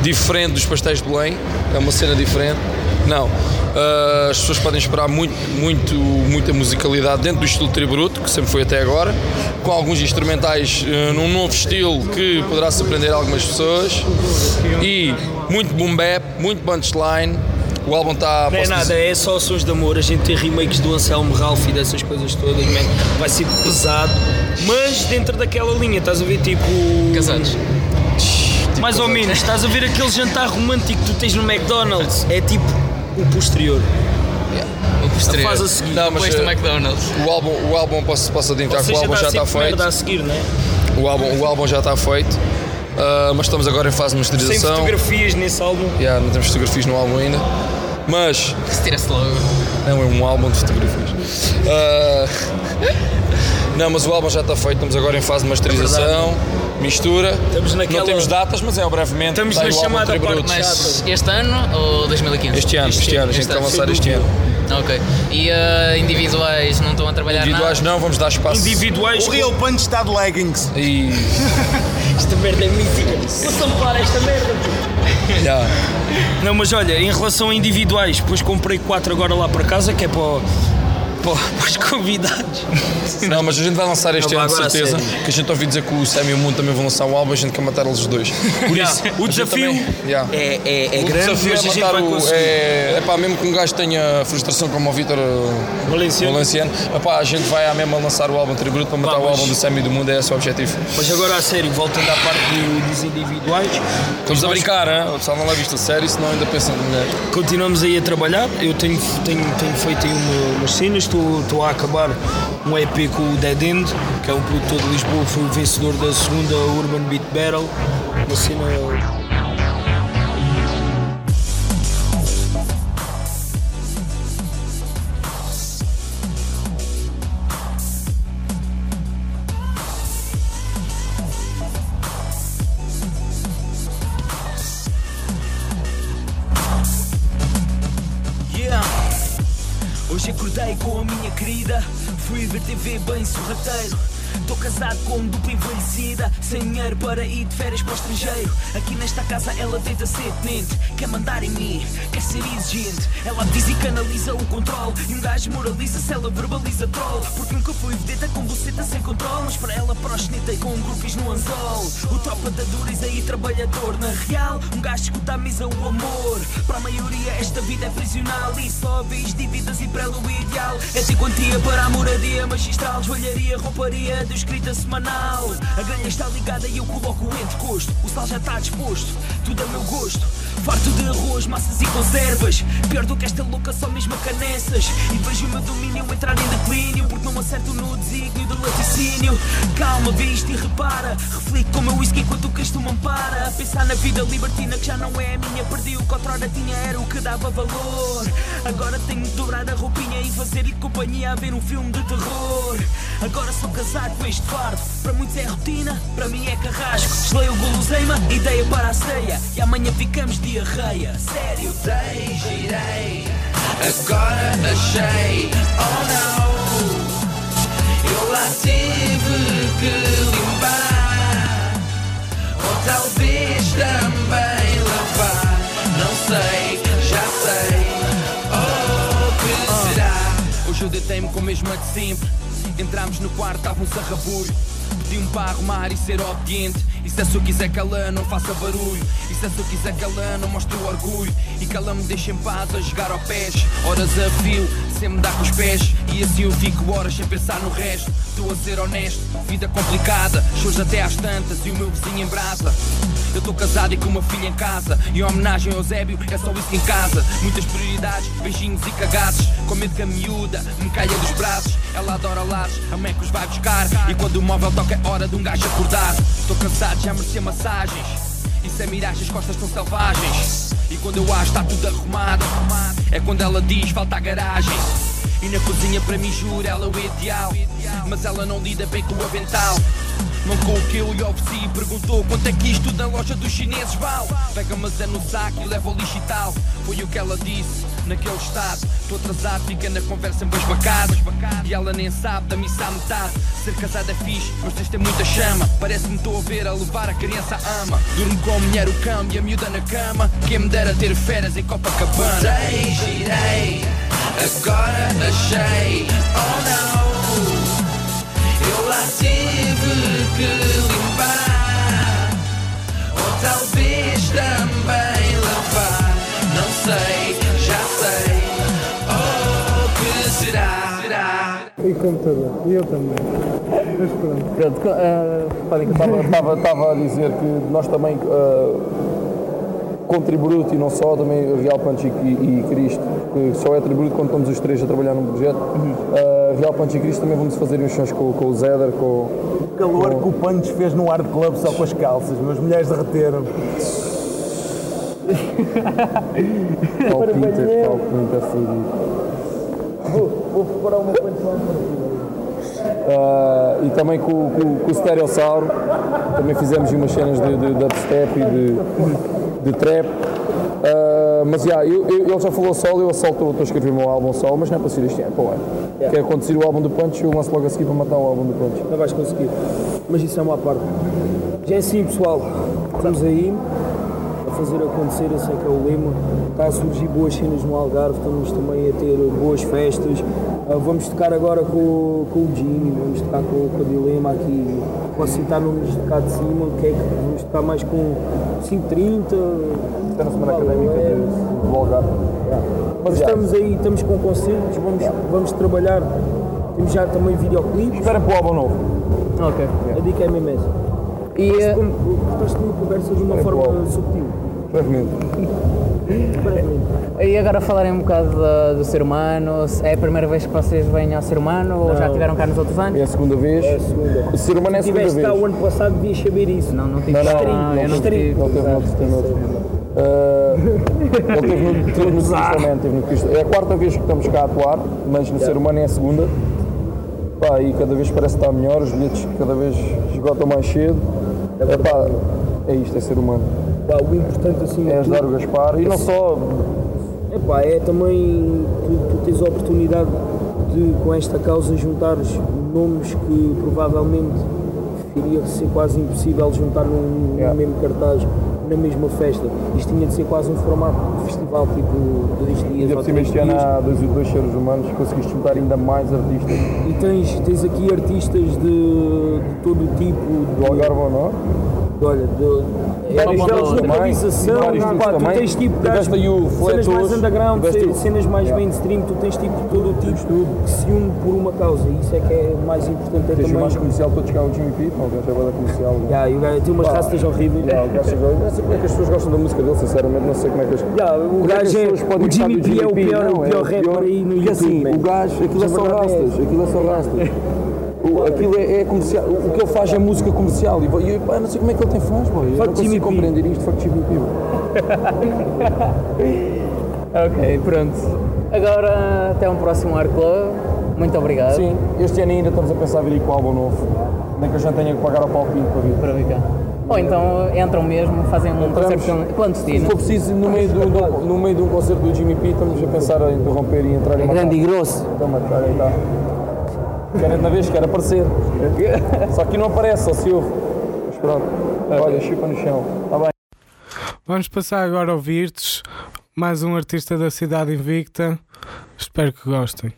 diferente dos pastéis de Belém. É uma cena diferente. Não. Uh, as pessoas podem esperar muito, muito, muita musicalidade dentro do estilo tributo, que sempre foi até agora, com alguns instrumentais uh, num novo estilo que poderá surpreender algumas pessoas. E muito boom bap, muito punchline. O álbum está. Não é nada, dizer- é só sons de amor. A gente tem remakes do Anselmo Ralph e dessas coisas todas, man. Vai ser pesado, mas dentro daquela linha, estás a ver tipo. Casados. Mais ou menos, estás a ver aquele jantar romântico que tu tens no McDonald's. É tipo o posterior. O posterior. A fase a seguir. Não, mas, Depois do eh, McDonald's. O álbum, o álbum posso, posso adiantar que o álbum já está feito. a seguir, não é? O álbum, o álbum já está feito. Ah, mas estamos agora em fase de Sem masterização. fotografias nesse álbum. Yeah, não temos fotografias no álbum ainda. Mas. Se tirasse logo. Não, é um álbum de fotografias. Ah, não, mas o álbum já está feito. Estamos agora em fase de masterização, mistura. Estamos naquela- Não temos datas, mas é brevemente. Estamos na chamada Tributo. parte Mas este ano ou 2015? Este ano, este ano, a gente vai lançar este ano. Ok. E eh, individuais não estão a trabalhar Individuais nada? não, vamos dar espaço. Individuais. O Real Punch está de leggings. E. (laughs) Esta merda é mítica. Possam parar esta merda. Yeah. Não, mas olha, em relação a individuais, depois comprei quatro agora lá para casa, que é para, o- para, os convidados. (laughs) Não, mas a gente vai lançar este ano de certeza. Que a gente ouviu dizer que o Sam e o Moon também vão lançar um álbum, a gente quer matar eles os dois. Por isso, O desafio também- yeah. é, é, é o grande, desafio mas é a gente matar vai o. conseguir. É, epá, mesmo que um gajo tenha frustração como o Vítor uh, Valenciano. Valenciano, epá, a gente vai à mesma lançar o álbum tributo para matar Pá, o mas- álbum do Sam e do Mundo, é esse o objetivo. Mas agora a sério, voltando à parte do- dos individuais. Estamos a brincar, hein? o pessoal não leva isto a sério, senão ainda de mulher. Continuamos aí a trabalhar. Eu tenho, tenho, tenho feito aí uma, umas cenas. Estou, estou a acabar um EP com o Dead End, que é um produtor de Lisboa, foi o vencedor da segunda Urban Beat Battle. Uma cena. Fui ver TV bem sorrateiro. Casado com dupla envelhecida, sem dinheiro para ir de férias para o estrangeiro. Aqui nesta casa ela tenta ser tenente, quer mandar em mim, quer ser exigente. Ela diz e canaliza o controle, e um gajo moraliza se ela verbaliza troll. Porque nunca fui vedeta com buceta sem controle, mas para ela proxeneta e com grupos no anzol. O tropa da dureza e trabalhador, na real, um gajo escuta a mesa o amor. Para a maioria esta vida é prisional e só vês dívidas e para o ideal. É ter quantia para a moradia magistral, joalharia, rouparia de escrita semanal. A grelha está ligada e eu coloco o entrecosto. O sal já está disposto, tudo a meu gosto. Farto de arroz, massas e conservas. Pior do que esta louca, só mesmo canessas. E vejo o meu domínio entrar em declínio, porque não acerto no desígnio do laticínio. Calma, vê isto e repara. Reflito com o meu whisky enquanto o Cristo me ampara. Pensar na vida libertina que já não é a minha. Perdi o que outrora tinha, era o que dava valor. Agora tenho de dobrar a roupinha e fazer-lhe companhia a ver um filme de terror. Agora sou casado com este fardo. Para muitos é rotina, para mim é carrasco. Deslei o guloseima, ideia para a ceia. E amanhã ficamos diarreia. Sério, dei, girei. Agora achei, oh não. Eu lá tive que limpar. Ou talvez também lavar. Não sei, já sei. Oh, que será? Hoje eu deitei-me com a mesma de sempre. Entramos no quarto, estava um sarrabulho. Pedi-me para arrumar e ser obediente. E se é se eu quiser que ela não faça barulho. E se é se eu quiser que ela não mostre o orgulho. E que ela me deixe em paz a jogar ao pés. Horas a fio, sem me dar com os pés. E assim eu fico horas sem pensar no resto. Estou a ser honesto, vida complicada. Shows até às tantas e o meu vizinho em brasa. Eu estou casado e com uma filha em casa. E em homenagem ao Eusébio, é só isso em casa. Muitas prioridades, beijinhos e cagados. Com medo que a miúda me caia dos braços. Ela adora lares, a mãe que os vai buscar. E quando o móvel toca, é hora de um gajo acordar. Estou cansado, já mereci massagens. E sem miragem, as costas estão selvagens. E quando eu acho está tudo arrumado, é quando ela diz falta a garagem. E na cozinha para mim juro ela é o ideal Mas ela não lida bem com o avental Não o que eu lhe ofereci. Perguntou quanto é que isto na loja dos chineses vale. Pega mas é no saco e leva o lixo e tal. Foi o que ela disse naquele estado. Estou atrasado, fica na conversa embasbacado E ela nem sabe da missa à metade. Ser casado é fixe, mas tens de ter muita chama. Parece-me estou a ver a levar a criança à ama. Durmo com a mulher o cão e a miúda na cama. Quem me dera ter férias em Copacabana. Girei, girei, agora achei Oh não tive que limpar, ou talvez também lavar. Não sei, já sei. Oh, que será? será? E computador. E eu também. Mas pronto. Pronto, uh, podem Estava, estava a dizer que nós também, uh, com Tributo e não só, também Real Punch e, e Cristo, que só é Tributo quando estamos os três a trabalhar num projeto. Uh, Real Punch e Cristo também vamos fazer uns sons com, com o Zeder, com O calor que o Punch fez no Art Club só com as calças, meus mulheres derreteram. Paulo Pinter, Paulo Pinter fudido. Vou, vou preparar uma punchline. Uh, e também com, com, com o Stereossauro também fizemos umas cenas de, de, de dubstep e de, de trap. Uh, mas yeah, eu, eu, ele já falou solo, eu só estou a escrever o meu álbum solo, mas não é para ser este ano, pô, é. Que é quando sair o álbum do Punch, eu lanço logo a seguir para matar o álbum do Punch. Não vais conseguir. Mas isso é uma parte. Já é assim, pessoal. Estamos aí a fazer acontecer, eu sei que é o lema. Está a surgir boas cenas no Algarve, estamos também a ter boas festas. Ah, vamos tocar agora com, com o Jimmy, vamos tocar com, com o Dilema aqui. Posso citar-nos de cá de cima, que é que vamos tocar mais com 530. Está na semana académica de- do Algarve. Mas estamos aí, estamos com concertos, vamos, vamos trabalhar. Temos já também videoclipes. Espera para o álbum novo. Ok. A dica é mesmo essa. E, Cortaste uma conversa de uma Espera forma subtil. Brevemente. E agora falarem um bocado da- do ser humano. É a primeira vez que vocês vêm ao ser humano ou já Não. tiveram cá nos outros anos? É a segunda vez. É a segunda. O ser humano é a Se segunda tiveste vez. cá o ano passado, devias saber isso. Não, não tive Não, não, stream, não, eu não, não teve, tive. não teve noutro, teve noutro. Uh, ele teve no, teve no também, teve no Cristo. É a quarta vez que estamos cá a atuar, mas no ser humano é a segunda. Pá, e cada vez parece que está melhor, os bilhetes cada vez esgotam mais cedo. É, pá, é isto, é ser humano. Pá, o importante assim É ajudar o Gaspar e não só. Epá, é também tu, tu tens a oportunidade de, com esta causa, juntares nomes que provavelmente iria ser quase impossível juntar num, num mesmo cartaz, na mesma festa. Isto tinha de ser quase um formato de festival, tipo dois dias Ainda ou três dias. há dois, dois seres humanos conseguiste juntar ainda mais artistas. E tens, tens aqui artistas de, de todo o tipo. Do Algarve ao Norte? Olha, de, É, deles de improvisação, pá, tu tens tipo gajos- o cenas mais underground, o- cenas mais mainstream, tu tens tipo todo o tipo que se une por uma causa e isso é que é mais importante é Tens o também. mais comercial todos cá, o Jimmy P, não, o gajo é comercial. Yeah, e o gajo tem umas rastas horríveis. yeah, o gajo é- não sei como é que as pessoas gostam da música dele, sinceramente, não sei como é que as Yeah, o é que as gajo é- pessoas podem o Jimmy P é o pior- o pior rapper aí no assim, YouTube, man. o gajo, aquilo é só é rastas, aquilo é só rastas. O, aquilo é, é comercial, o que ele faz é música comercial e, e pá, não sei como é que ele tem fãs, boy. eu Fuck não consigo compreender isto, fuck Jimmy P. (laughs) Ok, pronto. Agora até um próximo Art Club. Muito obrigado. Sim, este ano ainda estamos a pensar vir com o álbum novo. Nem que a gente tenha que pagar ao palpinho para vir. Para vir cá. Ou então entram mesmo, fazem um Entramos. concerto Se clandestino. for preciso, no meio, do, do- no meio de um concerto do Jimmy P, estamos a pensar a interromper e entrar em uma grande e grosso. Aí está. Quer na vez, quer aparecer. (laughs) Só que não aparece, só se ouve. Mas pronto, olha, chupa no chão. Está bem. Vamos passar agora a ouvir-te, mais um artista da Cidade Invicta. Espero que gostem.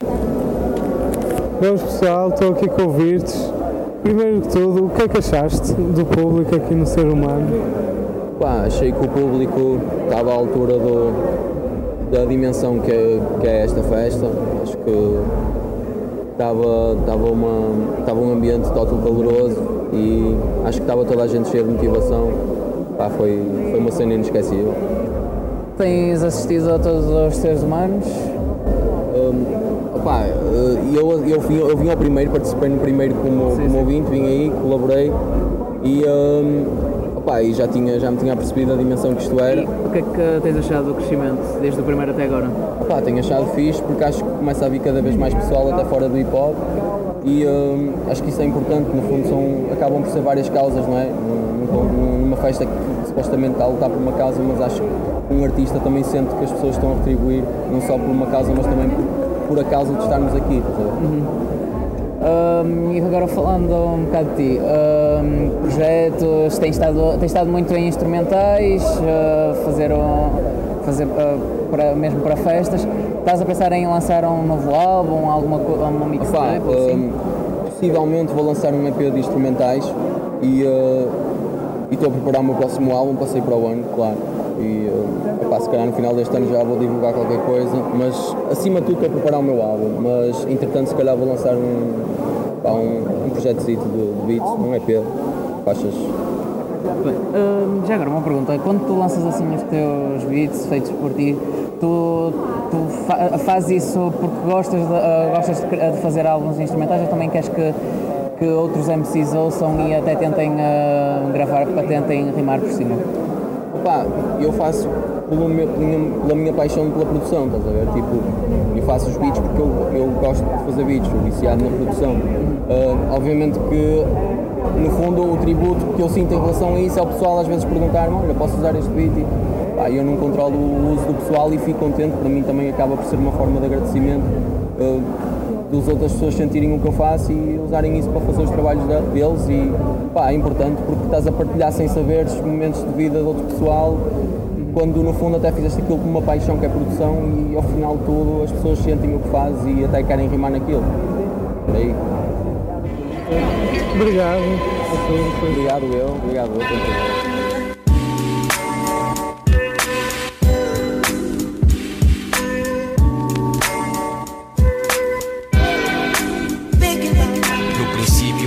Vamos pessoal, estou aqui com ouvir-te. Primeiro de tudo, o que é que achaste do público aqui no Ser Humano? Pá, achei que o público estava à altura do, da dimensão que é, que é esta festa. Acho que estava, estava, uma, estava um ambiente todo caloroso e acho que estava toda a gente cheia de motivação. Pá, foi, foi uma cena inesquecível. Tens assistido a todos os seres humanos? Hum, opá, eh, eu, eu, vim, eu vim ao primeiro, participei no primeiro como, como ouvinte, vim aí, colaborei e, hum, opá, e já, tinha, já me tinha percebido a dimensão que isto era. O que é que tens achado do crescimento desde o primeiro até agora? Opá, tenho achado fixe porque acho que começa a vir cada vez mais pessoal até fora do hip hop E hum, acho que isso é importante, no fundo são, acabam por ser várias causas, não é? Num- num- Numa festa que supostamente está a lutar por uma causa, mas acho que um artista também sente que as pessoas estão a retribuir, não só por uma causa, mas também por, por a causa de estarmos aqui. a ver? Um, e agora falando um bocado de ti, um, projetos, tens estado, tens estado muito em instrumentais, uh, fazer, um, fazer uh, para, mesmo para festas. Estás a pensar em lançar um novo álbum, alguma uma mixtape? ou assim? Hum, possivelmente vou lançar um EP de instrumentais e estou a preparar o meu próximo álbum para sair para o ano, claro. E uh, epá, se calhar no final deste ano já vou divulgar qualquer coisa, mas acima de tudo estou a preparar o meu álbum, mas entretanto se calhar vou lançar um, pá, um, um projetozito de, de beats, um EP, faixas. Bem, hum, já agora uma pergunta, quando tu lanças assim os teus beats feitos por ti, tu, tu fa- fazes isso porque gostas, de, ah, gostas de, fazer álbuns instrumentais ou também queres que, que outros MCs ouçam e até tentem ah, gravar, para tentem rimar por cima? Opa, eu faço pelo meu- pela minha, paixão pela produção, estás a ver? Tipo, eu faço os beats porque eu, eu gosto de fazer beats, sou viciado na produção. Ah, obviamente que, no fundo, o tributo que eu sinto em relação a isso é o pessoal às vezes perguntar-me, olha, posso usar este beat? E, pá, eu não controlo o uso do pessoal e fico contente, para mim também acaba por ser uma forma de agradecimento. ah, das outras pessoas sentirem o que eu faço e usarem isso para fazer os trabalhos deles e pá, é importante porque estás a partilhar sem saberes momentos de vida de outro pessoal quando no fundo até fizeste aquilo com uma paixão que é produção e ao final de tudo as pessoas sentem o que fazes e até querem rimar naquilo. Por aí. Obrigado. Obrigado eu, obrigado eu.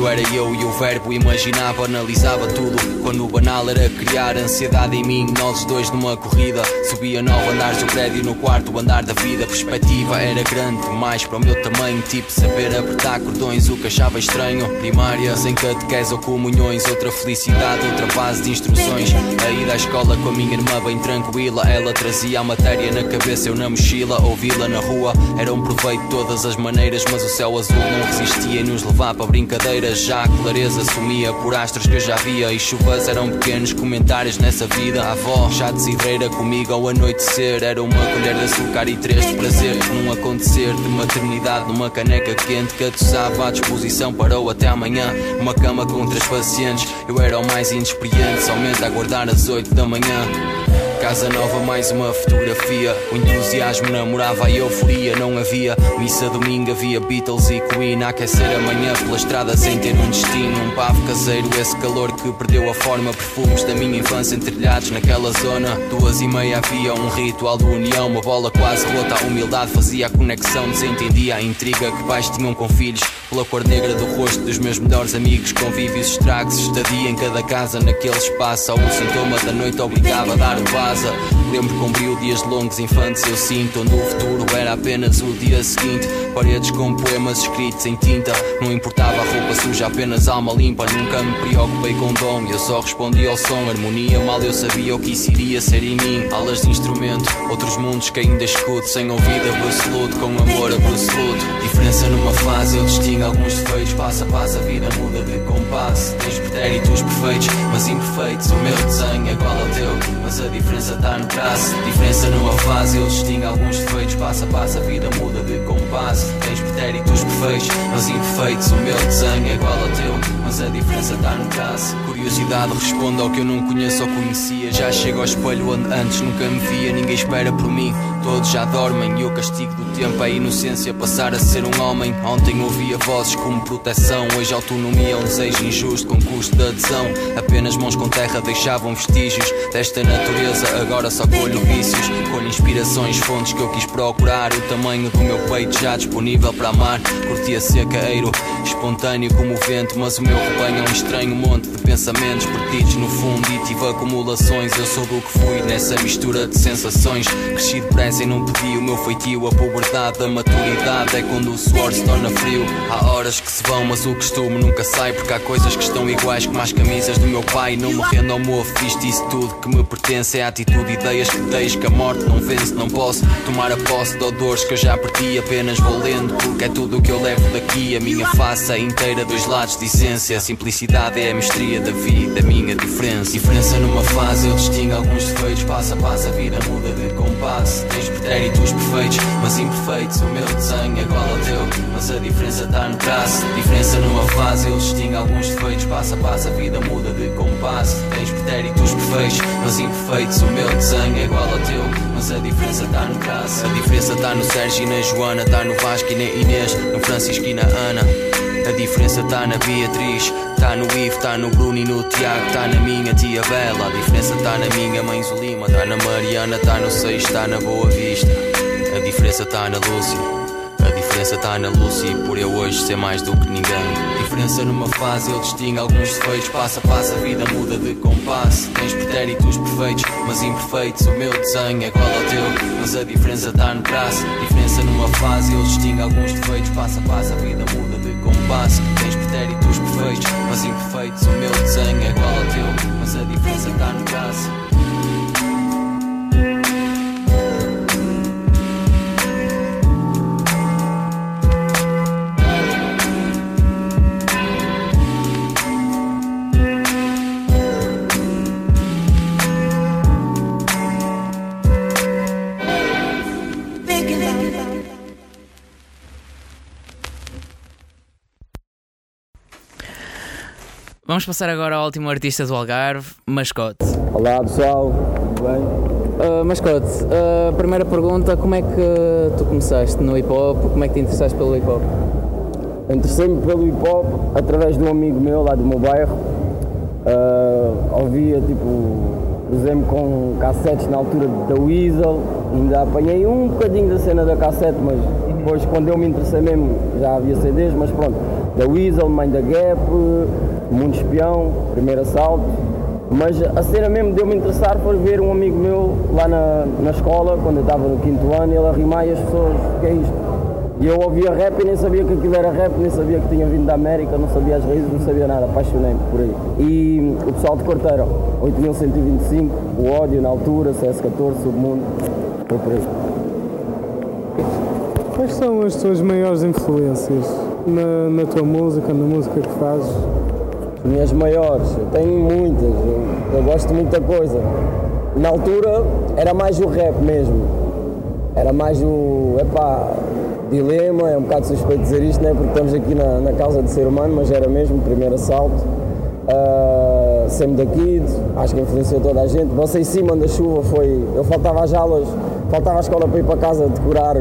era eu e o verbo imaginava, analisava tudo. Quando o banal era criar ansiedade em mim, nós dois numa corrida. Subia nove andares do prédio no quarto andar da vida. Perspectiva era grande demais para o meu tamanho. Tipo saber apertar cordões, o que achava estranho. Primária, sem catequese ou comunhões. Outra felicidade, outra base de instruções. A ida à escola com a minha irmã bem tranquila. Ela trazia a matéria na cabeça, eu na mochila. Ouvi-la na rua, era um proveito de todas as maneiras. Mas o céu azul não resistia em nos levar para brincadeiras. Já clareza sumia por astros que eu já via. E chuvas eram pequenos comentários nessa vida. A avó, já desidreira comigo ao anoitecer. Era uma colher de açúcar e três de prazer. Num acontecer de maternidade numa caneca quente que atossava à disposição. Parou até amanhã. Uma cama com três pacientes. Eu era o mais inexperiente, somente a aguardar às oito da manhã. Casa nova, mais uma fotografia. O entusiasmo namorava a euforia. Não havia missa domingo, havia Beatles e Queen. A aquecer amanhã pela estrada sem ter um destino. Um pavo caseiro, esse calor que perdeu a forma. Perfumes da minha infância entrilhados naquela zona. Duas e meia havia um ritual de união. Uma bola quase rota. A humildade fazia a conexão. Desentendia a intriga que pais tinham com filhos. Pela cor negra do rosto dos meus melhores amigos. Convívios, estragos, estadia em cada casa. Naquele espaço, ao sintoma da noite obrigava a dar o vaza. Lembro com brilho dias longos, infantes eu sinto. Onde o futuro era apenas o dia seguinte. Paredes com poemas escritos em tinta. Não importava a roupa suja, apenas alma limpa. Nunca me preocupei com dom Eu só respondi ao som, harmonia Mal eu sabia o que isso iria ser em mim. Alas de instrumento, outros mundos que ainda escuto. Sem ouvido absoluto, com amor absoluto. Diferença numa fase, eu distingo alguns defeitos. Passa a passo, a vida muda de compasso. Tens pretéritos perfeitos, mas imperfeitos. O meu desenho é igual ao teu Mas a diferença está no traço Diferença numa fase, eu distingo alguns defeitos Passa a passo, a vida muda de compasso Tens pretéritos perfeitos, mas imperfeitos. O meu desenho é igual ao teu Mas a diferença está no traço Curiosidade responde ao que eu não conheço ou conhecia. Já chego ao espelho onde antes nunca me via. Ninguém espera por mim, todos já dormem. E o castigo do tempo é a inocência Passar a ser um homem. Ontem ouvia vozes como proteção Hoje autonomia é um desejo injusto Com custo de adesão. Apenas mãos com terra deixavam vestígios Desta natureza. Agora só colho vícios Colho inspirações, fontes que eu quis procurar. O tamanho do meu peito já disponível para amar. Curtia secaeiro, espontâneo como o vento Mas o meu rebanho é um estranho monte de pensamentos Perdidos no fundo e tive acumulações. Eu sou do que fui nessa mistura de sensações. Cresci depressa e não pedi o meu feitio. A puberdade, a maturidade é quando o suor se torna frio. Há horas que se vão mas o costume nunca sai Porque há coisas que estão iguais como as camisas do meu pai. Não me rendo ao mofo, isto isso tudo que me pertence é atitude, ideias que deixo que a morte não vence, não posso tomar a posse de odores que eu já perdi, apenas vou lendo, porque é tudo o que eu levo daqui, a minha face é inteira, dois lados de essência, a simplicidade é a mestria da vida, a minha diferença. Diferença numa fase, eu distingo alguns defeitos, passo a passo a vida muda de compasso, tens pretéritos perfeitos, mas imperfeitos, o meu desenho é igual ao teu, mas a diferença está no traço, diferença numa fase, eu distingo alguns defeitos, passo a passo a vida muda de compasso, tens pretéritos perfeitos, mas imperfeitos, o meu desenho é igual ao teu, mas a diferença está no traço, a diferença está no Sérgio e na Joana, está no Vasco e na Inês, no Francisco e na Ana. A diferença tá na Beatriz, tá no Ivo, tá no Bruno e no Tiago, tá na minha tia Bela. A diferença tá na minha mãe Zulima, tá na Mariana, tá no Seixo, tá na Boa Vista. A diferença tá na Lúcia, diferença tá na Lúcia, por eu hoje ser mais do que ninguém. Diferença numa fase, eu distingo alguns defeitos, passo a passo a vida muda de compasso. Tens pretéritos perfeitos, mas imperfeitos, o meu desenho é igual ao teu, mas a diferença tá no traço. Diferença numa fase, eu distingo alguns defeitos, passo a passo a vida muda de compasso. Tens pretéritos perfeitos, mas imperfeitos, o meu desenho é igual ao teu, mas a diferença tá no traço. Vamos passar agora ao último artista do Algarve, Mascote. Olá pessoal, tudo bem? Uh, mascote, uh, primeira pergunta, como é que tu começaste no hip hop? Como é que te interessaste pelo hip hop? Interessei-me pelo hip hop através de um amigo meu lá do meu bairro. Uh, ouvia tipo, cruzei-me com cassetes na altura da Weasel, ainda apanhei um bocadinho da cena da cassete, mas depois quando eu me interessei mesmo já havia CDs, mas pronto, da Weasel, Mãe da Gap, Mundo Espião, Primeiro Assalto. Mas a cena mesmo de eu me interessar foi ver um amigo meu lá na, na escola, quando eu estava no quinto ano, ele a rimar e as pessoas, o que é isto? E eu ouvia rap e nem sabia que aquilo era rap, nem sabia que tinha vindo da América, não sabia as raízes, não sabia nada, apaixonei-me por aí. E o pessoal de Corteira, 8125, o ódio na altura, CS14, Submundo, foi por aí. Quais são as tuas maiores influências na, na tua música, na música que fazes? As minhas maiores, eu tenho muitas, eu, eu gosto de muita coisa. Na altura era mais o rap mesmo, era mais o, epá, dilema, é um bocado suspeito dizer isto, né? porque estamos aqui na, na causa de ser humano, mas era mesmo o primeiro assalto. Uh, Sam da Kid, acho que influenciou toda a gente. Você em cima da chuva foi. Eu faltava às aulas, faltava à escola para ir para casa decorar.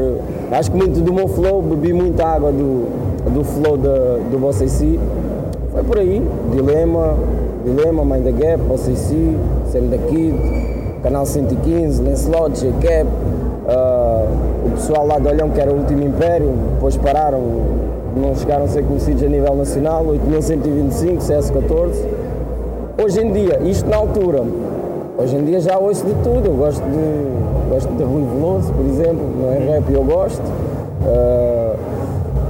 Acho que muito do meu flow, bebi muita água do, do flow da, do Você em si. Foi por aí, Dilema, Dilema, Mãe da Gap, si, Sam da Kid, Canal 115, Lancelot, J-Cap, uh, o pessoal lá de Olhão que era o último império, depois pararam, não chegaram a ser conhecidos a nível nacional, 8125, CS14. Hoje em dia, isto na altura, hoje em dia já ouço de tudo, eu gosto de, gosto de Rui Veloso, por exemplo, não é rap eu gosto. Uh,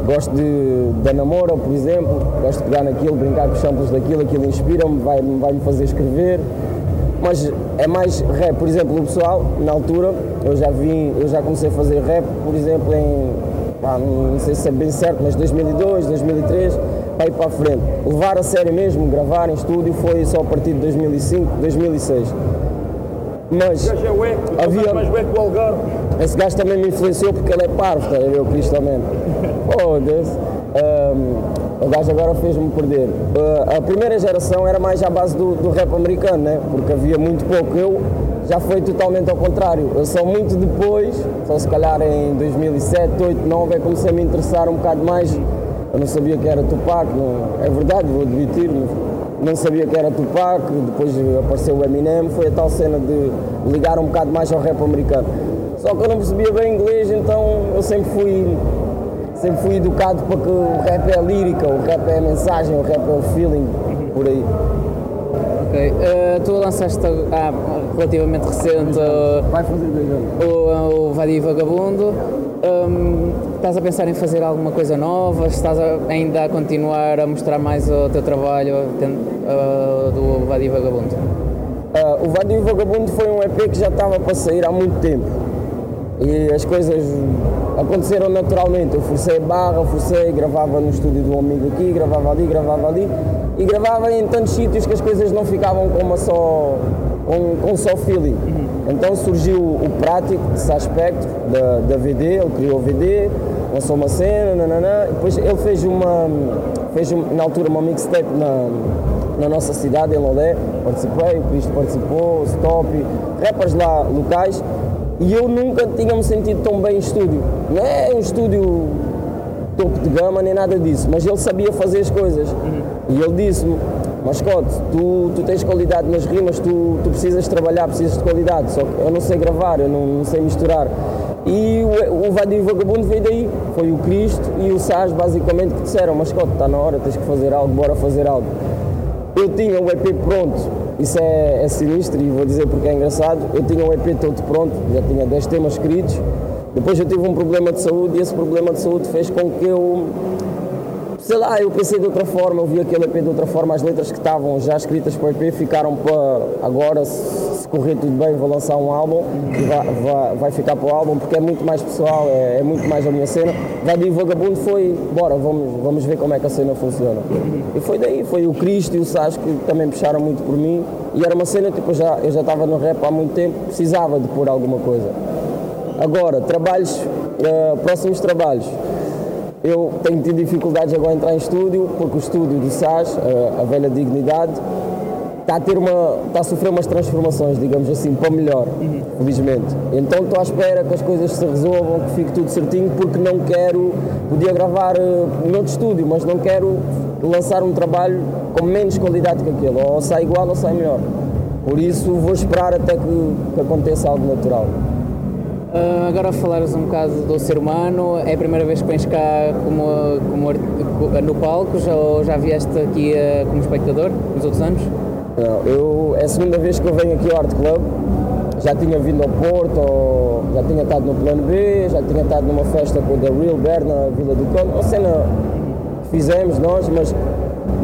gosto de, da namora, por exemplo, gosto de pegar naquilo, brincar com os samples daquilo, aquilo inspira-me, vai-me vai fazer escrever. Mas é mais rap, por exemplo, o pessoal, na altura, eu já vim, eu já comecei a fazer rap, por exemplo, em, pá, não sei se é bem certo, mas 2002, 2003, para ir para a frente. Levar a sério mesmo, gravar em estúdio, foi só a partir de 2005, 2006. Mas havia. Esse gajo também me influenciou porque ele é parvo, ver? O Cristamente. (laughs) Oh, Deus. Um, o gajo agora fez-me perder. Uh, a primeira geração era mais à base do, do, rap americano, né? Porque havia muito pouco. Eu já foi totalmente ao contrário. Eu só muito depois, só se calhar em 2007, 2008, 2009, é comecei a me interessar um bocado mais. Eu não sabia que era Tupac, não, é verdade, vou admitir. Não sabia que era Tupac, depois apareceu o Eminem, foi a tal cena de ligar um bocado mais ao rap americano. Só que eu não percebia bem inglês, então eu sempre fui sempre fui educado para que o rap é lírica, o rap é a mensagem, o rap é o feeling, por aí. Ok, uh, tu lançaste há relativamente recente uh, Vai fazer dois anos. o, o Vadio Vagabundo. Um, estás a pensar em fazer alguma coisa nova? Estás a, ainda a continuar a mostrar mais o teu trabalho uh, do Vadio Vagabundo? Ah, o Vadio Vagabundo foi um EP que já estava para sair há muito tempo. E as coisas aconteceram naturalmente. Eu forcei a barra, forcei, gravava no estúdio do amigo aqui, gravava ali, gravava ali. E gravava em tantos sítios que as coisas não ficavam com uma só. com, com um só feeling. Então surgiu o prático desse aspecto da, da VD, ele criou o VD, lançou uma cena, nananã, depois ele fez uma, fez na altura uma mixtape na, na nossa cidade, em Lolé, participei, o Cristo participou, o Stop, rappers lá locais, e eu nunca tinha me sentido tão bem em estúdio. Não é um estúdio topo de gama nem nada disso, mas ele sabia fazer as coisas. E ele disse-me, mascote, tu, tu tens qualidade nas rimas, tu, tu precisas trabalhar, precisas de qualidade, só que eu não sei gravar, eu não, não sei misturar. E o, o Vadio Vagabundo veio daí, foi o Cristo e o Saz basicamente que disseram, mascote, está na hora, tens que fazer algo, bora fazer algo. Eu tinha o EP pronto, isso é, é sinistro e vou dizer porque é engraçado. Eu tinha o EP todo pronto, já tinha 10 temas escritos. Depois eu tive um problema de saúde e esse problema de saúde fez com que eu, sei lá, eu pensei de outra forma, eu vi aquele EP de outra forma, as letras que estavam já escritas para o EP ficaram para agora, se, correr tudo bem, vou lançar um álbum e vai, vai, vai ficar para o álbum porque é muito mais pessoal, é, é muito mais a minha cena. Vadio Vagabundo foi, bora, vamos, vamos ver como é que a cena funciona. E foi daí, foi o Cristo e o Sás que também puxaram muito por mim e era uma cena, tipo, eu já, eu já estava no rap há muito tempo, precisava de pôr alguma coisa. Agora, trabalhos, eh, próximos trabalhos. Eu tenho tido dificuldades agora a entrar em estúdio, porque o estúdio do SAS, eh, a velha dignidade, está a, ter uma, está a sofrer umas transformações, digamos assim, para melhor, felizmente. Então estou à espera que as coisas se resolvam, que fique tudo certinho, porque não quero, podia gravar eh, noutro estúdio, mas não quero lançar um trabalho com menos qualidade que aquele, ou sai igual ou sai melhor. Por isso vou esperar até que, que aconteça algo natural. Ah, agora falares um bocado do ser humano, é a primeira vez que vens cá como, como no palco já, ou já vieste aqui ah, como espectador nos outros anos? Não, eu, é a segunda vez que eu venho aqui ao Art Club. Já tinha vindo ao Porto, ou já tinha estado no Plano B, já tinha estado numa festa com o The Real Bear na Vila do Conde. Uma cena que fizemos nós, mas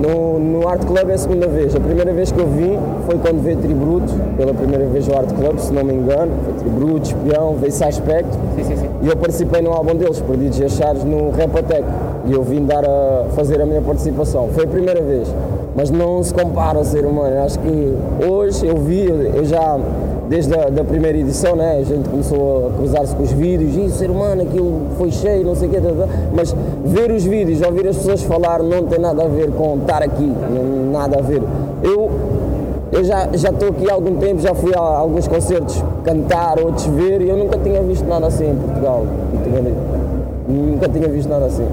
no, no Art Club é a segunda vez. A primeira vez que eu vim foi quando veio Tributo, pela primeira vez ao Art Club, se não me engano. Foi Tributo, Espião, veio Sai Spectre. E eu participei no álbum deles, Perdidos e Achados, no Repotec. E eu vim dar a fazer a minha participação. Foi a primeira vez. Mas não se compara ao ser humano. Acho que hoje eu vi, eu já, desde a da primeira edição, né, a gente começou a cruzar-se com os vídeos, e o ser humano, aquilo foi cheio, não sei o quê, mas ver os vídeos, ouvir as pessoas falar, não tem nada a ver com estar aqui, nada a ver. Eu eu já já estou aqui há algum tempo, já fui a alguns concertos cantar, outros ver, e eu nunca tinha visto nada assim em Portugal. Nunca tinha visto nada assim.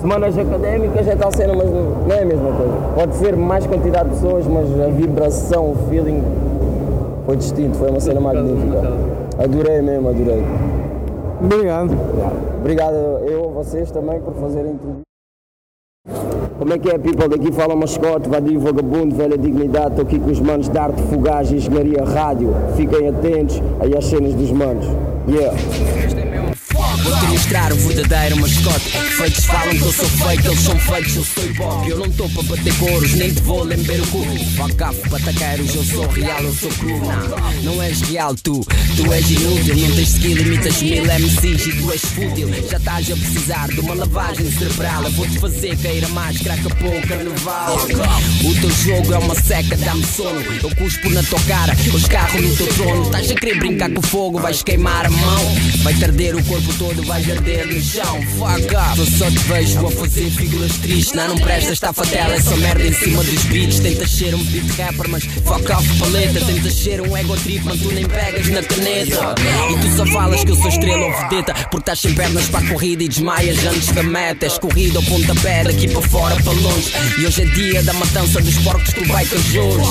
Semanas académicas é tal cena, mas não é a mesma coisa. Pode ser mais quantidade de pessoas, mas a vibração, o feeling foi distinto, foi uma cena magnífica. Adorei mesmo, adorei. Obrigado. Obrigado eu a vocês também por fazerem entrevista. Como é que é, people? Daqui fala mascote, vadio, vagabundo, velha dignidade. Estou aqui com os manos de arte, fugaz, engenharia, rádio. Fiquem atentos aí às cenas dos manos. Yeah. Vou-te mostrar o verdadeiro mascote. Feitos falam que eu sou fake, eles são fakes, eu sou hip-hop Eu não estou para bater coros, nem te vou lamber o cu. Off, pataqueiros, eu sou real, eu sou cru. Não, não és real tu, tu és inútil. Não tens skill, imitas mil MCs e tu és fútil. Já estás a precisar de uma lavagem cerebral. Eu vou-te fazer cair a máscara, acabou o carnaval O teu jogo é uma seca, dá-me sono. Eu cuspo na tua cara, eu escarro no teu trono. Estás a querer brincar com o fogo, vais queimar a mão. Vai arder o corpo todo, vais arder no chão Fuck up, eu só te vejo a fazer figuras tristes. Não, não presta esta fatela, essa merda em cima dos beats. Tentas ser um beat rapper, mas fuck off paleta. Tentas ser um ego trip, mas tu nem pegas na caneta. E tu só falas que eu sou estrela ou vedeta Porque estás sem pernas para a corrida e desmaias antes da meta. És corrida ao pontapé, daqui para fora, para longe. E hoje é dia da matança dos porcos do Baicajores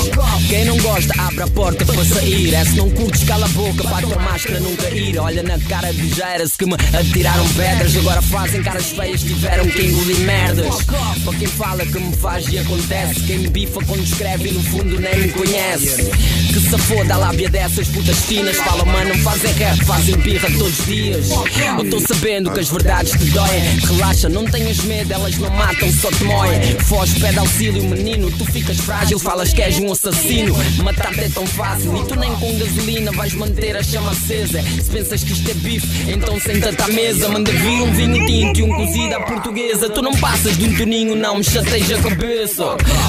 Quem não gosta, abre a porta para sair. É se não curtes, cala a boca para a máscara nunca ir. Olha na cara de Jaira, se que me Atiraram pedras, agora fazem caras feias, tiveram que engolir merdas. Para quem fala que me faz e acontece, quem me bifa quando escreve e no fundo nem me conhece. Que se foda a lábia dessas putas finas, fala mano, fazem rap, fazem birra todos os dias. Eu estou sabendo que as verdades te doem. Relaxa, não tenhas medo, elas não matam, só te moem. Foge, pede auxílio, menino, tu ficas frágil, falas que és um assassino. Matar-te é tão fácil e tu nem com gasolina vais manter a chama acesa. Se pensas que isto é bife, então senta-te à mesa. Manda vir um vinho tinto e um cozido à portuguesa. Tu não passas de um toninho, não me chateis a cabeça.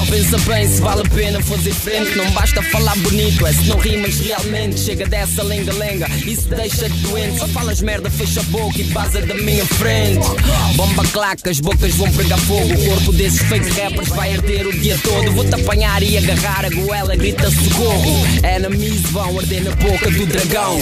Pensa bem se vale a pena fazer frente. Não basta falar bonito, é se não rimas realmente. Chega dessa lenga-lenga, isso deixa-te doente. Só falas merda, fecha a boca e vaza da minha frente. Bomba claca, as bocas vão pegar fogo. O corpo desses fake rappers vai arder o dia todo. Vou-te apanhar e agarrar a goela, grita socorro. Enemies vão arder na boca do dragão.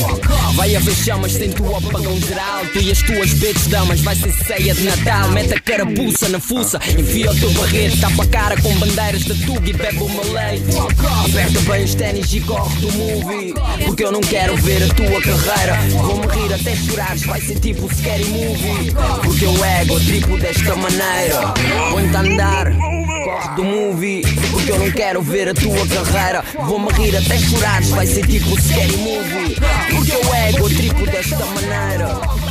Vai haver chamas sem tu apagão geral. Tu e as tuas betes damas, vai ser ceia de Natal. Mete a carapuça na fuça, enfia o teu barrete. Tapa a cara com bandeiras de tuga e bebe uma leite. Aperta bem os ténis e corre do movie. Porque eu não quero ver a tua carreira. Vou-me rir até chorares, vai ser tipo scary movie. Porque o ego tripo desta maneira. A andar, corre do movie. Porque eu não quero ver a tua carreira. Vou-me rir até chorares, vai ser tipo scary movie. Porque o ego tripo desta maneira.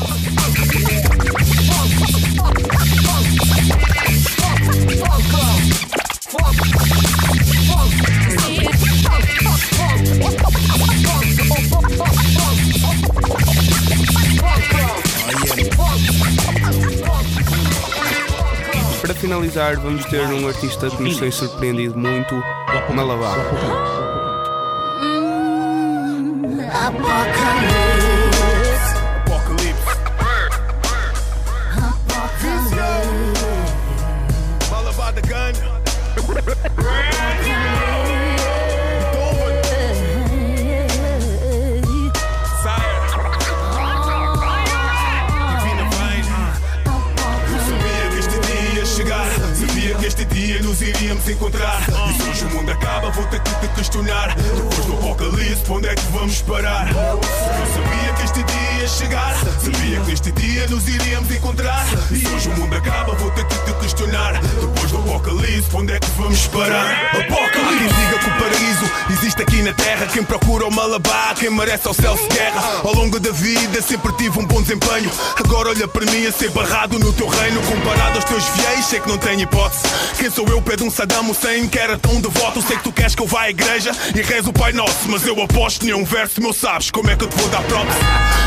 Para finalizar, vamos ter um artista que nos tem surpreendido muito, Malabar. Malabar encontrar. E hoje o mundo acaba, vou ter que te questionar. Depois do apocalipse, onde é que vamos parar? Eu sabia que este dia ia chegar. Sabia que este dia nos iríamos encontrar. E se hoje o mundo acaba, vou ter que te questionar. Depois do apocalipse, onde é que vamos parar? Apocalipse! Quem diga que o paraíso existe aqui na terra. Quem procura o malabar, quem merece ao céu se guerra. Ao longo da vida sempre tive um bom desempenho. Agora olha para mim a ser barrado no teu reino. Comparado aos teus fiéis, sei que não tenho hipótese. Quem sou eu, pede um Saddam Hussein que era tão devoto. Sei que tu queres que eu vá à igreja e rezo o Pai Nosso. Mas eu aposto nenhum verso meu, sabes como é que eu te vou dar props?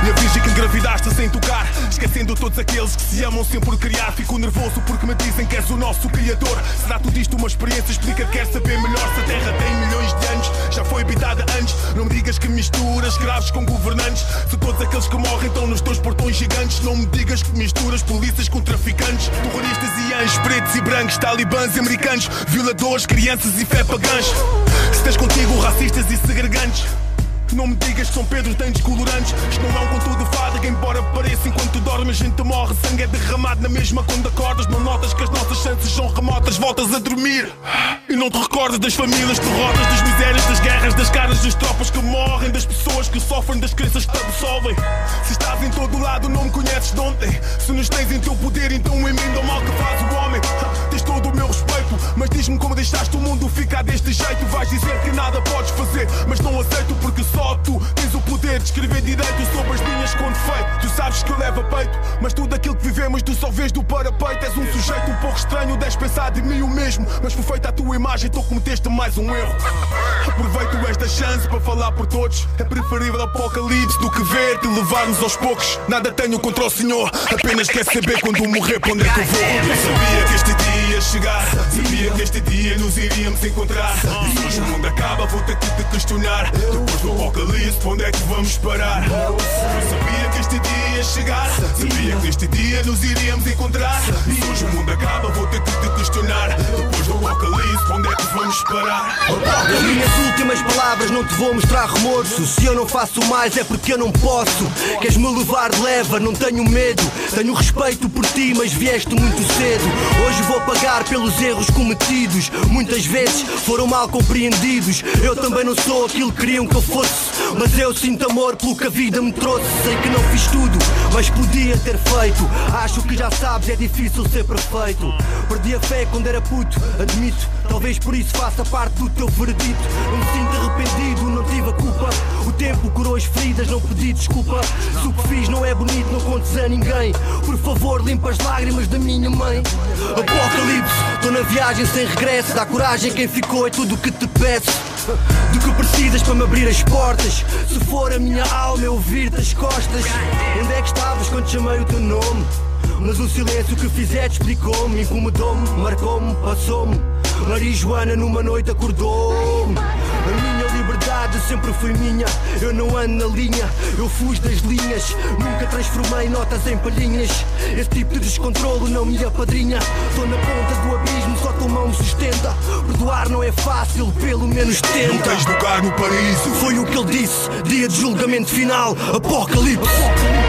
E a virgem que engravidaste sem tocar. Esquecendo todos aqueles que se amam sempre por criar. Fico nervoso porque me dizem que és o nosso criador. Será tudo isto uma experiência? Explica que quer saber melhor se a terra digas que misturas escravos com governantes. Se todos aqueles que morrem estão nos teus portões gigantes. Não me digas que misturas polícias com traficantes. Terroristas e anjos, pretos e brancos, talibãs e americanos. Violadores, crianças e fé pagãs. Se tens contigo racistas e segregantes. Não me digas que são Pedros dentes colorantes Isto não é um conto de fada que embora pareça Enquanto tu dormes gente morre. Sangue é derramado na mesma quando acordas. Não notas que as nossas chances são remotas. Voltas a dormir. E não te recordas das famílias derrotas Das misérias, das guerras, das caras das tropas que morrem Das pessoas que sofrem, das crenças que te absolvem. Se estás em todo lado não me conheces de ontem. Se nos tens em teu poder então emenda o mal que faz o homem. Tens todo o meu respeito Mas diz-me como deixaste o mundo ficar deste jeito. Vais dizer que nada podes fazer Mas não aceito porque tu tens o poder de escrever direito sobre as linhas com defeito. Tu sabes que eu levo a peito, mas tudo aquilo que vivemos tu só vês do parapeito. És um sujeito um pouco estranho, deves pensar de mim o mesmo. Mas foi feita a tua imagem, tu cometeste mais um erro. Aproveito esta chance para falar por todos. É preferível apocalipse do que ver-te levar-nos aos poucos. Nada tenho contra o Senhor, apenas quer saber quando morrer para onde é que eu vou. Eu sabia que este dia ia chegar, sabia que este dia nos iríamos encontrar. E hoje o mundo acaba, vou ter que te questionar. Depois do apocalipse, onde é que vamos parar? Eu sabia que este dia ia chegar, sabia que este dia nos iríamos encontrar. E hoje o mundo acaba, vou ter que te questionar. Depois do apocalipse, onde é que vamos parar? As minhas últimas palavras não te vou mostrar remorso. Se eu não faço mais é porque eu não posso. Queres-me levar leva, não tenho medo. Tenho respeito por ti, mas vieste muito cedo. Hoje vou pagar pelos erros que prometidos. Muitas vezes foram mal compreendidos. Eu também não sou aquilo que queriam que eu fosse. Mas eu sinto amor pelo que a vida me trouxe. Sei que não fiz tudo, mas podia ter feito. Acho que já sabes, é difícil ser perfeito. Perdi a fé quando era puto, admito. Talvez por isso faça parte do teu veredito. Não me sinto arrependido, não pedi desculpa. Se o que fiz não é bonito, não contes a ninguém. Por favor, limpa as lágrimas da minha mãe. Apocalipse, estou na viagem sem regresso. Dá coragem quem ficou, é tudo o que te peço. Do que precisas para me abrir as portas. Se for a minha alma, eu ouvir-te as costas. Onde é que estavas quando chamei o teu nome? Mas o silêncio que fizeste explicou-me, incomodou-me, marcou-me, passou-me. Marijuana numa noite acordou-me. Liberdade sempre foi minha. Eu não ando na linha, eu fujo das linhas. Nunca transformei notas em palhinhas. Esse tipo de descontrolo não me apadrinha. Estou na ponta do abismo, só tua mão me sustenta. Perdoar não é fácil, pelo menos tenta. Não tens lugar no paraíso. Foi o que ele disse, dia de julgamento final, apocalipse. Sujidade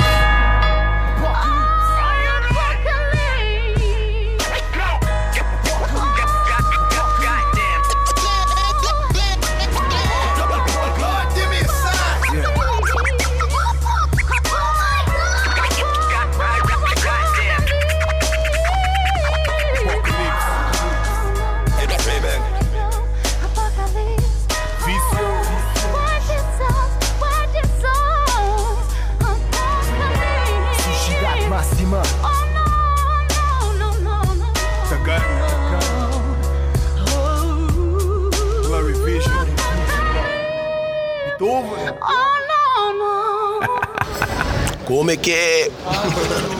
Como é que é?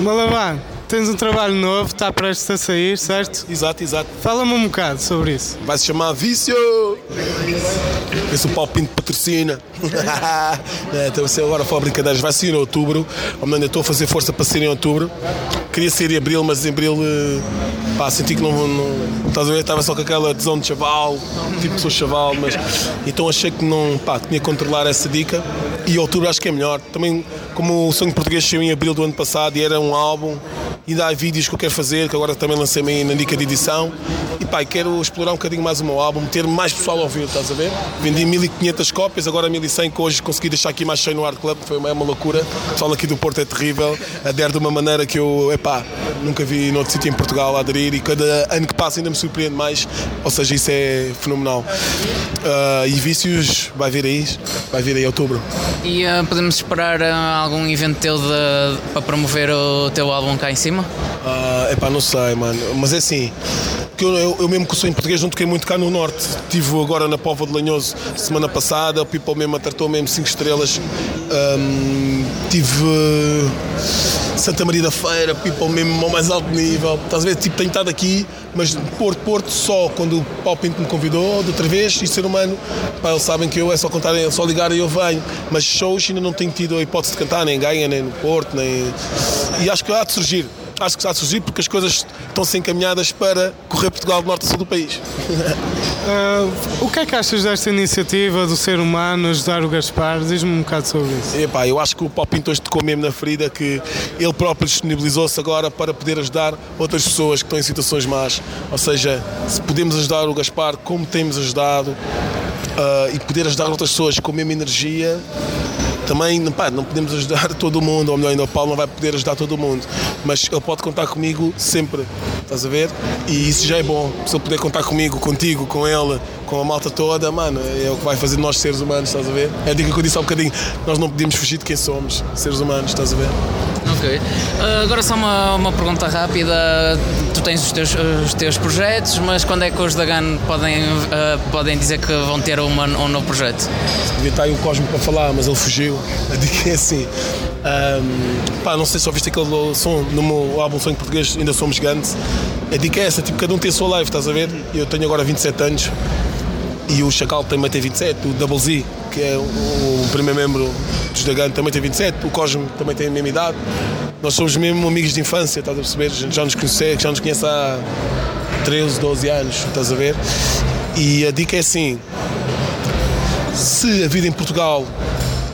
Malaban, tens um trabalho novo, está prestes a sair, certo? Exato, exato. Fala-me um bocado sobre isso. Vai se chamar Vício! Esse o Paulo Pinto patrocina. (laughs) é, então, se agora for brincadeiras, vai sair em outubro. Ou ainda estou a fazer força para sair em outubro. Queria sair em abril, mas em abril eh, pá, senti que não, não. Estás a ver? Estava só com aquela tesão de chaval, tipo sou chaval, mas. Então achei que não. Pá, tinha que controlar essa dica. E outubro acho que é melhor. Também, como o Sonho Português saiu em abril do ano passado e era um álbum, ainda há vídeos que eu quero fazer, que agora também lancei-me aí na dica de edição. E pá, quero explorar um bocadinho mais o meu álbum, ter mais pessoal a ouvir, estás a ver? Vendi 1500 cópias, agora 1100 que hoje consegui deixar aqui mais cheio no Art Club, foi uma, é uma loucura. O pessoal aqui do Porto é terrível, adere de uma maneira que eu, epá, nunca vi noutro sítio em Portugal a e cada ano que passa ainda me surpreende mais, ou seja, isso é fenomenal. Ah, e Vícios vai vir aí, vai vir aí em outubro. E ah, podemos esperar ah, algum evento teu de- para promover o teu álbum cá em cima? Ah, epá, não sei, mano. Mas é assim, que eu, eu, eu mesmo que sou em português não toquei muito cá no Norte. Estive agora na Póvoa de Lanhoso semana passada, o People mesmo tratou mesmo 5 estrelas. Ahm, tive Santa Maria da Feira, People mesmo ao mais alto nível. Estás a ver? Tipo, tenho estado aqui, mas Porto, Porto só quando o Paulo Pinto me convidou, de outra vez, e ser humano, pá, eles sabem que eu é só contar, é só ligar e eu venho. Mas shows ainda não tenho tido a hipótese de cantar, nem em Gaia, nem no Porto, nem. E acho que há de surgir. Acho que há de surgir porque as coisas estão-se encaminhadas para correr Portugal do norte a sul do país. Ah, o que é que achas desta iniciativa do ser humano ajudar o Gaspar? Diz-me um bocado sobre isso. Epá, eu acho que o Paulo Pinto hoje tocou mesmo na ferida que ele próprio disponibilizou-se agora para poder ajudar outras pessoas que estão em situações más. Ou seja, se podemos ajudar o Gaspar como temos ajudado ah, e poder ajudar outras pessoas com a mesma energia, também pá, não podemos ajudar (laughs) todo mundo, ou melhor ainda, o Paulo não vai poder ajudar todo mundo, mas ele pode contar comigo sempre, estás a ver? E isso já é bom, se ele puder contar comigo, contigo, com ele, com a malta toda, mano, é o que vai fazer nós seres humanos, estás a ver? É a dica que eu disse há um bocadinho, nós não podemos fugir de quem somos, seres humanos, estás a ver? Ok. Ah, agora só uma, uma pergunta rápida. Tu tens os teus, os teus projetos, mas quando é que os da GAN podem, ah, podem dizer que vão ter uma, um novo projeto? Devia estar aí o Cosmo para falar, mas ele fugiu. (laughs) É assim. ahm, pá, não sei se só viste aquele som no meu álbum Sonho Português, ainda somos gigantes. A dica é essa, tipo, cada um tem a sua live, estás a ver? Eu tenho agora 27 anos e o Chacal também tem 27, o Double Z, que é o, primeiro membro dos Dagan, também tem 27, o Cosmo também tem a mesma idade. Nós somos mesmo amigos de infância, estás a perceber? Já nos conhece, já nos conhece há 13, 12 anos, estás a ver? E a dica é assim: se a vida em Portugal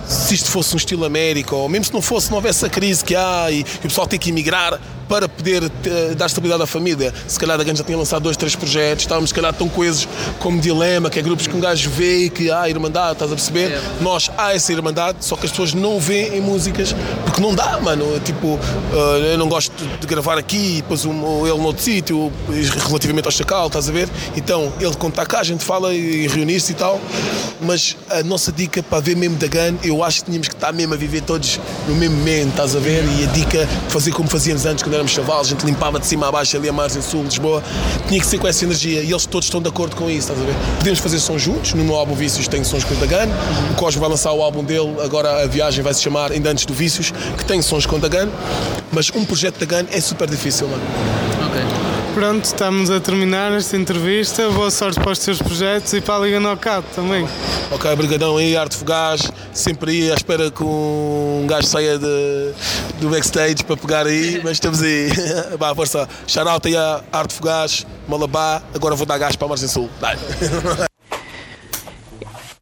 se isto fosse um estilo América, ou mesmo se não fosse, não houvesse a crise que há e, e o pessoal tem que emigrar, para poder eh, dar estabilidade à família. Se calhar a Dagan já tinha lançado dois, três projetos, estávamos se calhar tão coesos como Dilema, que é grupos que um gajo vê e que há irmandade, estás a perceber? Nós há essa irmandade, só que as pessoas não veem em músicas, porque não dá, mano. Tipo, eh, eu não gosto de gravar aqui, depois um, ele noutro sítio, relativamente ao Chacal, estás a ver? Então, ele quando está cá, a gente fala e reunir-se e tal, mas a nossa dica para ver mesmo Dagan, eu acho que tínhamos que estar mesmo a viver todos no mesmo momento, estás a ver? E a dica, fazer como fazíamos antes, quando éramos a gente limpava de cima a baixo ali a margem sul, Lisboa, tinha que ser com essa energia e eles todos estão de acordo com isso, estás a ver? Podemos fazer sons juntos, no meu álbum Vícios tem sons com o Dagan, o Cosmo vai lançar o álbum dele, agora a viagem vai se chamar ainda antes do Vícios, que tem sons com o Dagan, mas um projeto Dagan é super difícil, mano. Pronto, estamos a terminar esta entrevista. Boa sorte para os teus projetos e para a Liga Knockout também. Ok, brigadão aí, Arte Fugaz, sempre aí à espera que um gajo saia de, do backstage para pegar aí, mas estamos aí. (laughs) Vá, força. Shout aí a Arte Fugaz, Malabá, agora vou dar gás para a Margem Sul. Vai. (laughs)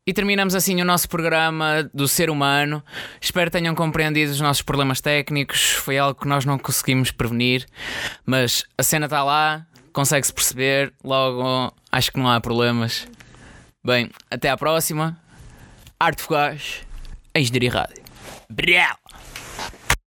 E terminamos assim o nosso programa do ser humano. Espero que tenham compreendido os nossos problemas técnicos. Foi algo que nós não conseguimos prevenir, mas a cena está lá, consegue-se perceber. Logo, acho que não há problemas. Bem, até à próxima. Arte Fugaz, Engenharia Rádio. Brau!